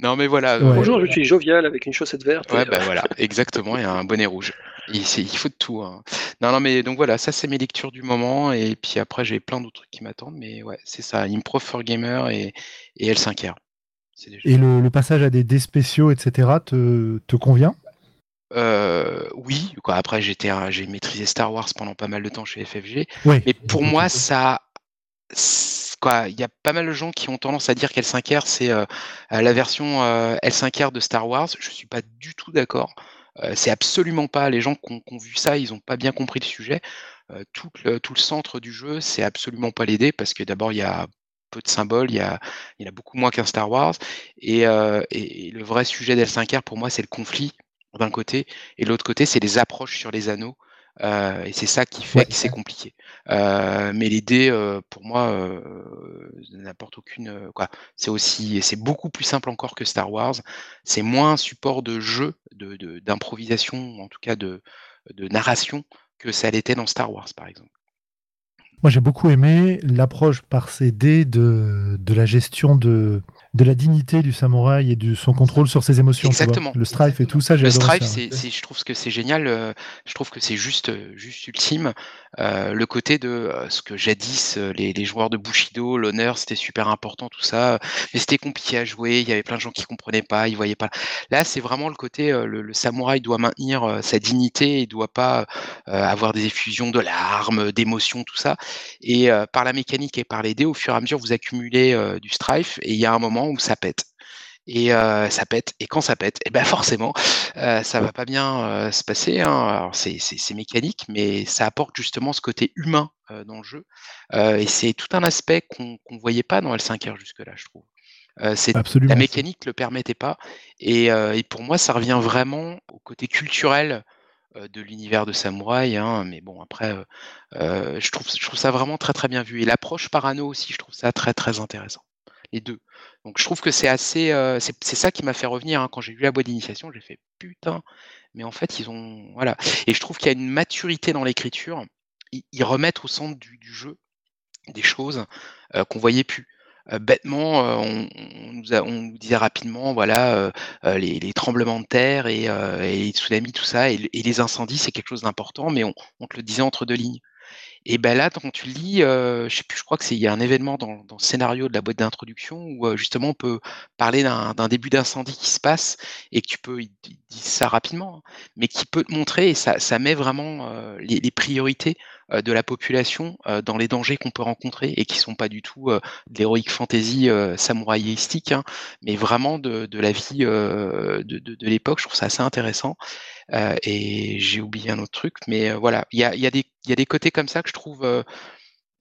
Non, mais voilà. Bonjour, je suis jovial avec une chaussette verte. Ouais, bah voilà, exactement, et un bonnet rouge. Il, il faut de tout. Hein. Non, non, mais donc voilà, ça c'est mes lectures du moment, et puis après j'ai plein d'autres trucs qui m'attendent, mais ouais, c'est ça, Improv for Gamer et, et L5R. Et le, passage à des dés spéciaux, etc., te, te convient? Euh, oui, quoi. Après, j'étais, j'ai maîtrisé Star Wars pendant pas mal de temps chez FFG. Mais pour moi, ça, quoi, il y a pas mal de gens qui ont tendance à dire qu'L5R c'est euh, la version euh, L5R de Star Wars. Je suis pas du tout d'accord. c'est absolument pas. Les gens qui ont, vu ça, ils ont pas bien compris le sujet. tout, le, tout le centre du jeu, c'est absolument pas l'aider parce que d'abord il y a peu de symboles, il y, a, il y en a beaucoup moins qu'un Star Wars. Et, et le vrai sujet d'L5R pour moi, c'est le conflit d'un côté, et l'autre côté, c'est les approches sur les anneaux. Euh, et c'est ça qui fait que c'est compliqué. Euh, mais les dés, euh, pour moi, n'apportent aucune. quoi. C'est aussi, c'est beaucoup plus simple encore que Star Wars. C'est moins un support de jeu, de, d'improvisation, en tout cas de, de narration, que ça l'était dans Star Wars, par exemple. Moi, j'ai beaucoup aimé l'approche par ces dés de, de la gestion de, de la dignité du samouraï et de son contrôle sur ses émotions. Exactement. Le strife et tout ça, Le strife, je trouve que c'est génial. Euh, je trouve que c'est juste, juste ultime. Euh, le côté de euh, ce que jadis les, les joueurs de Bushido, l'honneur, c'était super important, tout ça. Mais c'était compliqué à jouer. Il y avait plein de gens qui comprenaient pas, ils voyaient pas. Là, c'est vraiment le côté le, samouraï doit maintenir sa dignité, il doit pas avoir des effusions de larmes, d'émotions, tout ça. Et par la mécanique et par les dés, au fur et à mesure, vous accumulez du strife et il y a un moment où ça pète. Et ça pète. Et quand ça pète, et eh ben forcément, ça va pas bien se passer. Hein. c'est, mécanique, mais ça apporte justement ce côté humain dans le jeu. et c'est tout un aspect qu'on ne voyait pas dans L5R jusque-là, je trouve. c'est, la mécanique ne le permettait pas. Et, pour moi, ça revient vraiment au côté culturel de l'univers de samouraï. Hein. mais bon, après, je, trouve, je trouve ça vraiment très très bien vu. Et l'approche parano aussi, je trouve ça très très intéressant les deux. Donc je trouve que c'est assez, euh, c'est ça qui m'a fait revenir hein. quand j'ai vu la boîte d'initiation, j'ai fait putain, mais en fait ils ont, voilà. Et je trouve qu'il y a une maturité dans l'écriture. Ils, remettent au centre du, jeu des choses euh, qu'on voyait plus. Euh, bêtement, on, nous on, nous disait rapidement, voilà, les, tremblements de terre et, les tsunamis, tout ça, et, les incendies, c'est quelque chose d'important, mais on, te le disait entre deux lignes. Et ben là, quand tu lis, je sais plus, je crois que c'est y a un événement dans, le scénario de la boîte d'introduction où justement on peut parler d'un début d'incendie qui se passe et que tu peux, il, dit ça rapidement, hein, mais qui peut te montrer et ça, met vraiment les, les, priorités de la population dans les dangers qu'on peut rencontrer et qui sont pas du tout de l'héroïque fantasy samouraïstique, hein, mais vraiment de, la vie de, l'époque. Je trouve ça assez intéressant. et j'ai oublié un autre truc, mais voilà, il y a, des côtés comme ça que je trouve.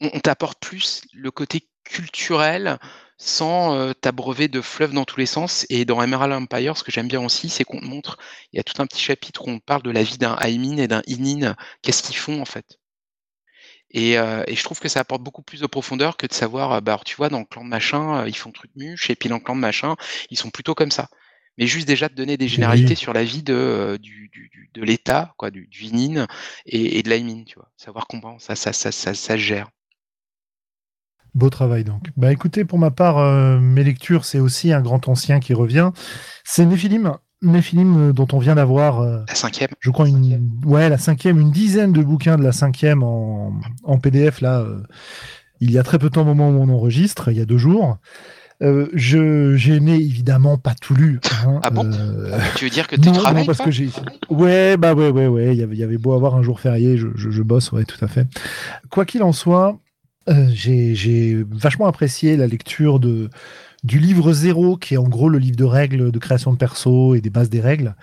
on, t'apporte plus le côté culturel sans t'abreuver de fleuves dans tous les sens. Et dans Emerald Empire, ce que j'aime bien aussi, c'est qu'on te montre, il y a tout un petit chapitre où on parle de la vie d'un Aimin et d'un Inin, qu'est-ce qu'ils font en fait? Et, je trouve que ça apporte beaucoup plus de profondeur que de savoir, bah, tu vois, dans le clan de machin, ils font truc muche, et puis dans le clan de machin, ils sont plutôt comme ça. Mais juste déjà de donner des généralités sur la vie de, du, de l'État, quoi, du, du Inin et, de l'Aimin, tu vois. Savoir comment ça, ça, ça, ça, ça gère. Beau travail donc. Bah écoutez, pour ma part, euh, mes lectures, c'est aussi un grand ancien qui revient. C'est Néphilim. Néphilim euh, dont on vient d'avoir. Euh, la cinquième. Je crois une. Ouais, la cinquième, une dizaine de bouquins de la cinquième en, en PDF là. il y a très peu de temps au moment où on enregistre, il y a deux jours. je j'ai n'ai évidemment pas tout lu. Hein, ah bon Tu veux dire que tu travailles parce que j'ai. Ouais, bah ouais, ouais, ouais. Il y avait, y avait beau avoir un jour férié, je, je, je bosse, ouais, tout à fait. Quoi qu'il en soit, euh, j'ai vachement apprécié la lecture de, du livre zéro, qui est en gros le livre de règles de création de perso et des bases des règles.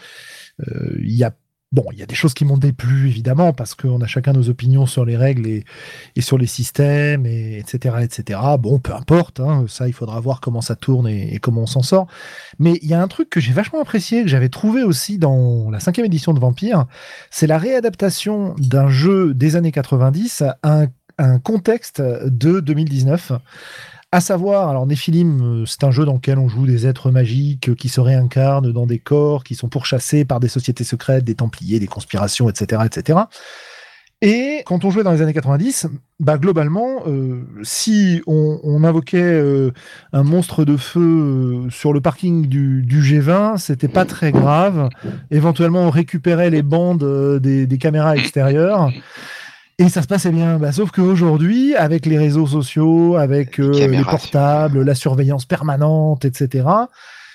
Euh, il y a Bon, il y a des choses qui m'ont déplu, évidemment, parce qu'on a chacun nos opinions sur les règles et, sur les systèmes, et, etc., etc. Bon, peu importe, hein, ça, il faudra voir comment ça tourne et, comment on s'en sort. Mais il y a un truc que j'ai vachement apprécié, que j'avais trouvé aussi dans la cinquième édition de Vampire, c'est la réadaptation d'un jeu des années 90 à un contexte de 2019 à savoir, alors Néphilim, euh, c'est un jeu dans lequel on joue des êtres magiques qui se réincarnent dans des corps, qui sont pourchassés par des sociétés secrètes, des templiers, des conspirations, etc., etc. Et quand on jouait dans les années 90, bah globalement, euh, si on, invoquait euh, un monstre de feu sur le parking du, G20, c'était pas très grave. Éventuellement, on récupérait les bandes des, des caméras extérieures. Et ça se passait bien. Bah, sauf qu'aujourd'hui, avec les réseaux sociaux, avec euh, les, portables, la surveillance permanente, etc.,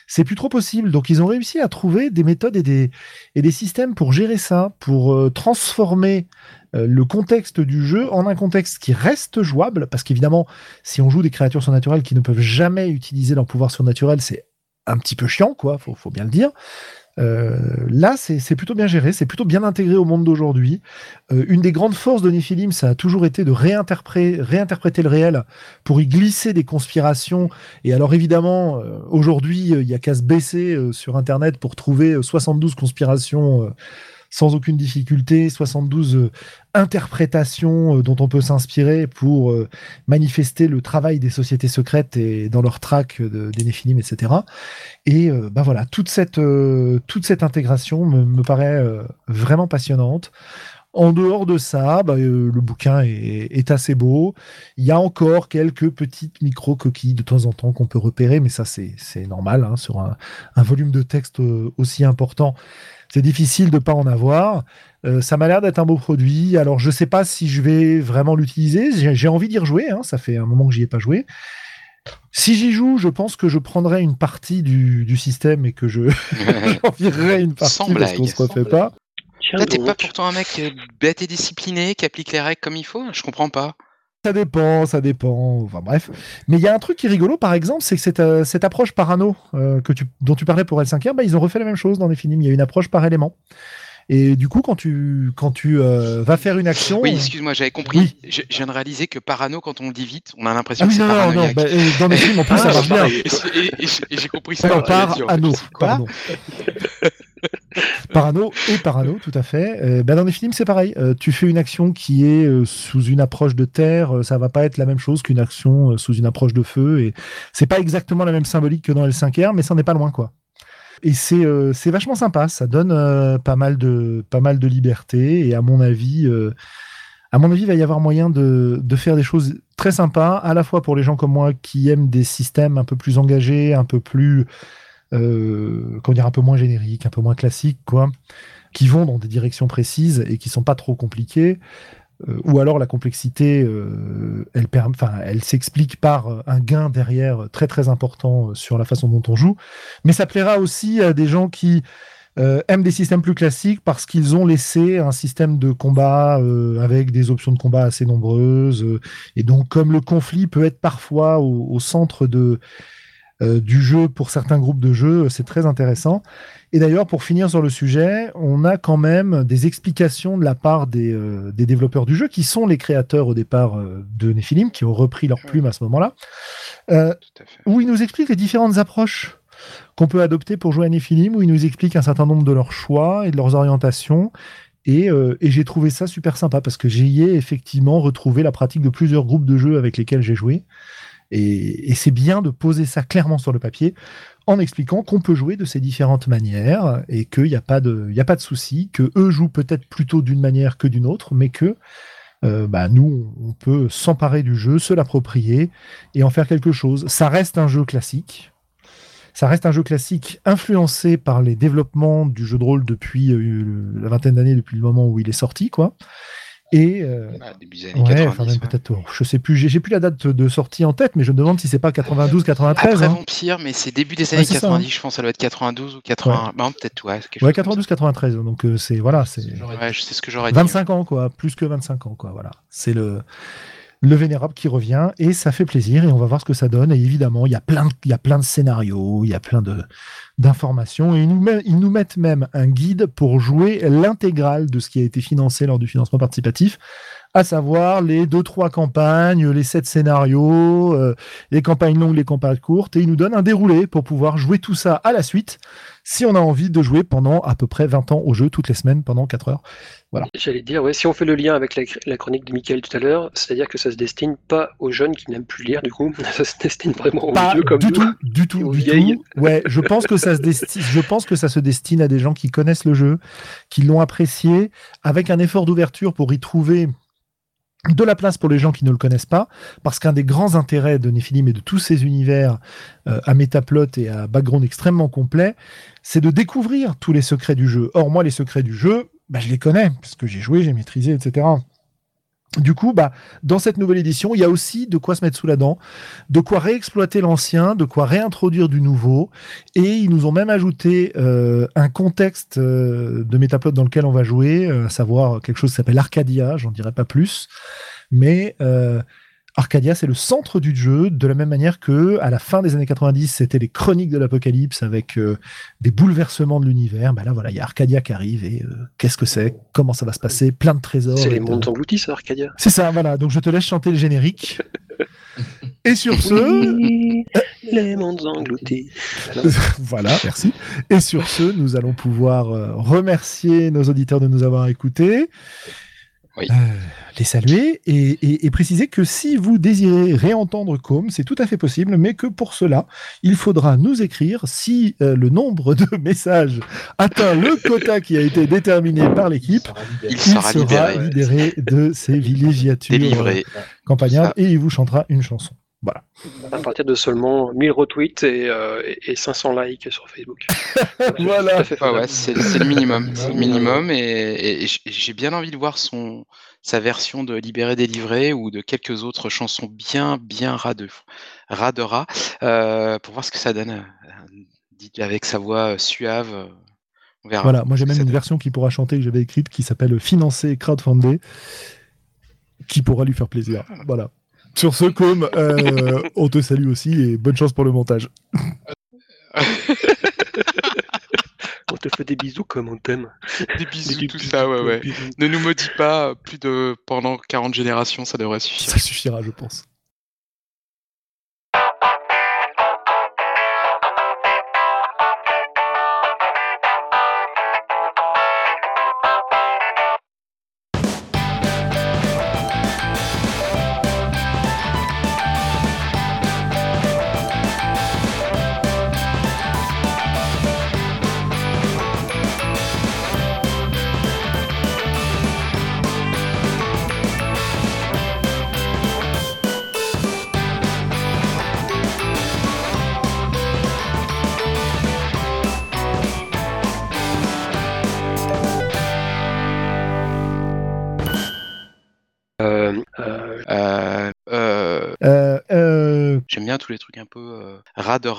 c'est plus trop possible. Donc, ils ont réussi à trouver des méthodes et des, et des systèmes pour gérer ça, pour euh, transformer euh, le contexte du jeu en un contexte qui reste jouable. Parce qu'évidemment, si on joue des créatures surnaturelles qui ne peuvent jamais utiliser leur pouvoir surnaturel, c'est un petit peu chiant, quoi, faut, faut bien le dire. Euh, là, c'est plutôt bien géré, c'est plutôt bien intégré au monde d'aujourd'hui. Euh, une des grandes forces de Néphilim, ça a toujours été de réinterpréter, réinterpréter le réel pour y glisser des conspirations. Et alors évidemment, euh, aujourd'hui, il y a qu'à se baisser sur Internet pour trouver 72 conspirations sans aucune difficulté, 72 euh, interprétations euh, dont on peut s'inspirer pour euh, manifester le travail des sociétés secrètes et dans leur track des Néphilim, etc. Et bah voilà, toute cette, toute cette intégration me, paraît vraiment passionnante. En dehors de ça, bah, le bouquin est, assez beau. Il y a encore quelques petites micro-coquilles de temps en temps qu'on peut repérer, mais ça c'est normal hein, sur un, un, volume de texte aussi important c'est difficile de pas en avoir. Euh, ça m'a l'air d'être un beau produit. Alors, je sais pas si je vais vraiment l'utiliser. J'ai envie d'y rejouer. Hein. Ça fait un moment que j'y ai pas joué. Si j'y joue, je pense que je prendrai une partie du, système et que je virerai une partie Sans parce qu'on se refait pas. Là, t'es pas pourtant un mec euh, bête et discipliné qui applique les règles comme il faut? Je comprends pas. Ça dépend, ça dépend. Enfin bref. Mais il y a un truc qui est rigolo, par exemple, c'est que cette, euh, cette approche parano euh, que tu, dont tu parlais pour L5R, bah, ils ont refait la même chose dans les films. Il y a une approche par élément. Et du coup, quand tu, quand tu euh, vas faire une action. Oui, excuse-moi, j'avais compris. Je, viens de réaliser que parano, quand on le dit vite, on a l'impression ah que c'est non, non, bah, dans les films, en plus, ça marche bien. Et, j'ai compris ça. Non, par. parano et parano, tout à fait. Euh, ben dans les films, c'est pareil. Euh, tu fais une action qui est euh, sous une approche de terre, ça va pas être la même chose qu'une action sous une approche de feu. Et c'est pas exactement la même symbolique que dans L5R, mais ça n'est pas loin, quoi. Et c'est c'est vachement sympa. Ça donne pas mal de pas mal de liberté. Et à mon avis. à mon avis, il va y avoir moyen de, de faire des choses très sympas, à la fois pour les gens comme moi qui aiment des systèmes un peu plus engagés, un peu plus euh, un peu moins génériques, un peu moins classiques, quoi, qui vont dans des directions précises et qui sont pas trop compliquées. Euh, ou alors la complexité, euh, elle, elle s'explique par un gain derrière très très important sur la façon dont on joue. Mais ça plaira aussi à des gens qui aiment des systèmes plus classiques parce qu'ils ont laissé un système de combat avec des options de combat assez nombreuses. et donc, comme le conflit peut être parfois au centre de, du jeu pour certains groupes de jeux, c'est très intéressant. Et d'ailleurs, pour finir sur le sujet, on a quand même des explications de la part des, des développeurs du jeu, qui sont les créateurs au départ de Nephilim, qui ont repris leur plume à ce moment-là, où ils nous expliquent les différentes approches qu'on peut adopter pour jouer à Nephilim, où ils nous expliquent un certain nombre de leurs choix et de leurs orientations. Et, euh, j'ai trouvé ça super sympa parce que j'y ai effectivement retrouvé la pratique de plusieurs groupes de jeux avec lesquels j'ai joué. Et, c'est bien de poser ça clairement sur le papier en expliquant qu'on peut jouer de ces différentes manières et qu'il n'y a pas de, souci, que eux jouent peut-être plutôt d'une manière que d'une autre, mais que euh, bah, nous, on peut s'emparer du jeu, se l'approprier et en faire quelque chose. Ça reste un jeu classique, ça reste un jeu classique influencé par les développements du jeu de rôle depuis euh, la vingtaine d'années, depuis le moment où il est sorti, quoi. Et euh, ah, début des années 90, peut-être. je sais plus, j'ai plus la date de sortie en tête, mais je me demande si c'est pas 92, 93. Après hein. Vampire, mais c'est début des années 90, hein. je pense. Ça doit être 92 ou 80. Ouais. peut-être ouais. Ouais, 92, 93. Donc euh, c'est voilà, c'est. Ouais, je sais ce que j'aurais 25 ans quoi, plus que 25 ans quoi. Voilà, c'est le le Vénérable qui revient et ça fait plaisir et on va voir ce que ça donne. Et évidemment, il y a plein de, il y a plein scénarios, il y a plein d'informations et ils nous, ils nous mettent même un guide pour jouer l'intégrale de ce qui a été financé lors du financement participatif à savoir les deux trois campagnes, les sept scénarios, euh, les campagnes longues, les campagnes courtes, et il nous donne un déroulé pour pouvoir jouer tout ça à la suite, si on a envie de jouer pendant à peu près 20 ans au jeu, toutes les semaines, pendant 4 heures. Voilà. J'allais dire, ouais, si on fait le lien avec la, chronique de Michael tout à l'heure, c'est-à-dire que ça se destine pas aux jeunes qui n'aiment plus lire, du coup, ça se destine vraiment aux vieux comme du tout, du tout, du tout. Ouais, je pense que ça se destine, je pense que ça se destine à des gens qui connaissent le jeu, qui l'ont apprécié, avec un effort d'ouverture pour y trouver de la place pour les gens qui ne le connaissent pas, parce qu'un des grands intérêts de Nephilim et de tous ces univers euh, à métaplot et à background extrêmement complet, c'est de découvrir tous les secrets du jeu. Or, moi, les secrets du jeu, bah, je les connais, parce que j'ai joué, j'ai maîtrisé, etc. Du coup, bah, dans cette nouvelle édition, il y a aussi de quoi se mettre sous la dent, de quoi réexploiter l'ancien, de quoi réintroduire du nouveau. Et ils nous ont même ajouté euh, un contexte euh, de métaplot dans lequel on va jouer, euh, à savoir quelque chose qui s'appelle Arcadia, j'en dirai pas plus. Mais Arcadia, c'est le centre du jeu, de la même manière que à la fin des années 90, c'était les chroniques de l'apocalypse avec euh, des bouleversements de l'univers. Ben là, voilà, il y a Arcadia qui arrive et euh, qu'est-ce que c'est? Comment ça va se passer? Plein de trésors. C'est les mondes engloutis, ça, Arcadia. C'est ça, voilà. Donc je te laisse chanter le générique. et sur ce, les mondes engloutis. voilà, merci. Et sur ce, nous allons pouvoir euh, remercier nos auditeurs de nous avoir écoutés. Euh, les saluer et, préciser que si vous désirez réentendre Com, c'est tout à fait possible, mais que pour cela, il faudra nous écrire si euh, le nombre de messages atteint le quota qui a été déterminé par l'équipe. Il sera, libéré, de ses villégiatures. Campagnardes et il vous chantera une chanson. Voilà. À partir de seulement 1000 retweets et, 500 euh, likes sur Facebook. voilà. c'est le minimum. C'est le minimum et, j'ai bien envie de voir son, sa version de Libéré délivré ou de quelques autres chansons bien, bien ras de, ras, de euh, pour voir ce que ça donne. Euh, avec sa voix suave. On verra. Voilà, moi j'ai même une version qui pourra chanter que j'avais écrite qui s'appelle Financer Crowdfundé qui pourra lui faire plaisir. Voilà. Sur ce, com, euh, on te salue aussi et bonne chance pour le montage. on te fait des bisous comme on t'aime. Des bisous, tout ça, ouais, ouais. Ne nous maudis pas plus de pendant 40 générations, ça devrait suffire. Ça suffira, je pense.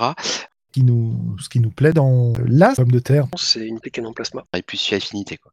Ras. Qui nous, ce qui nous plaît dans la pomme de terre. C'est une pécane en plasma. Et puis, c'est affinité, quoi.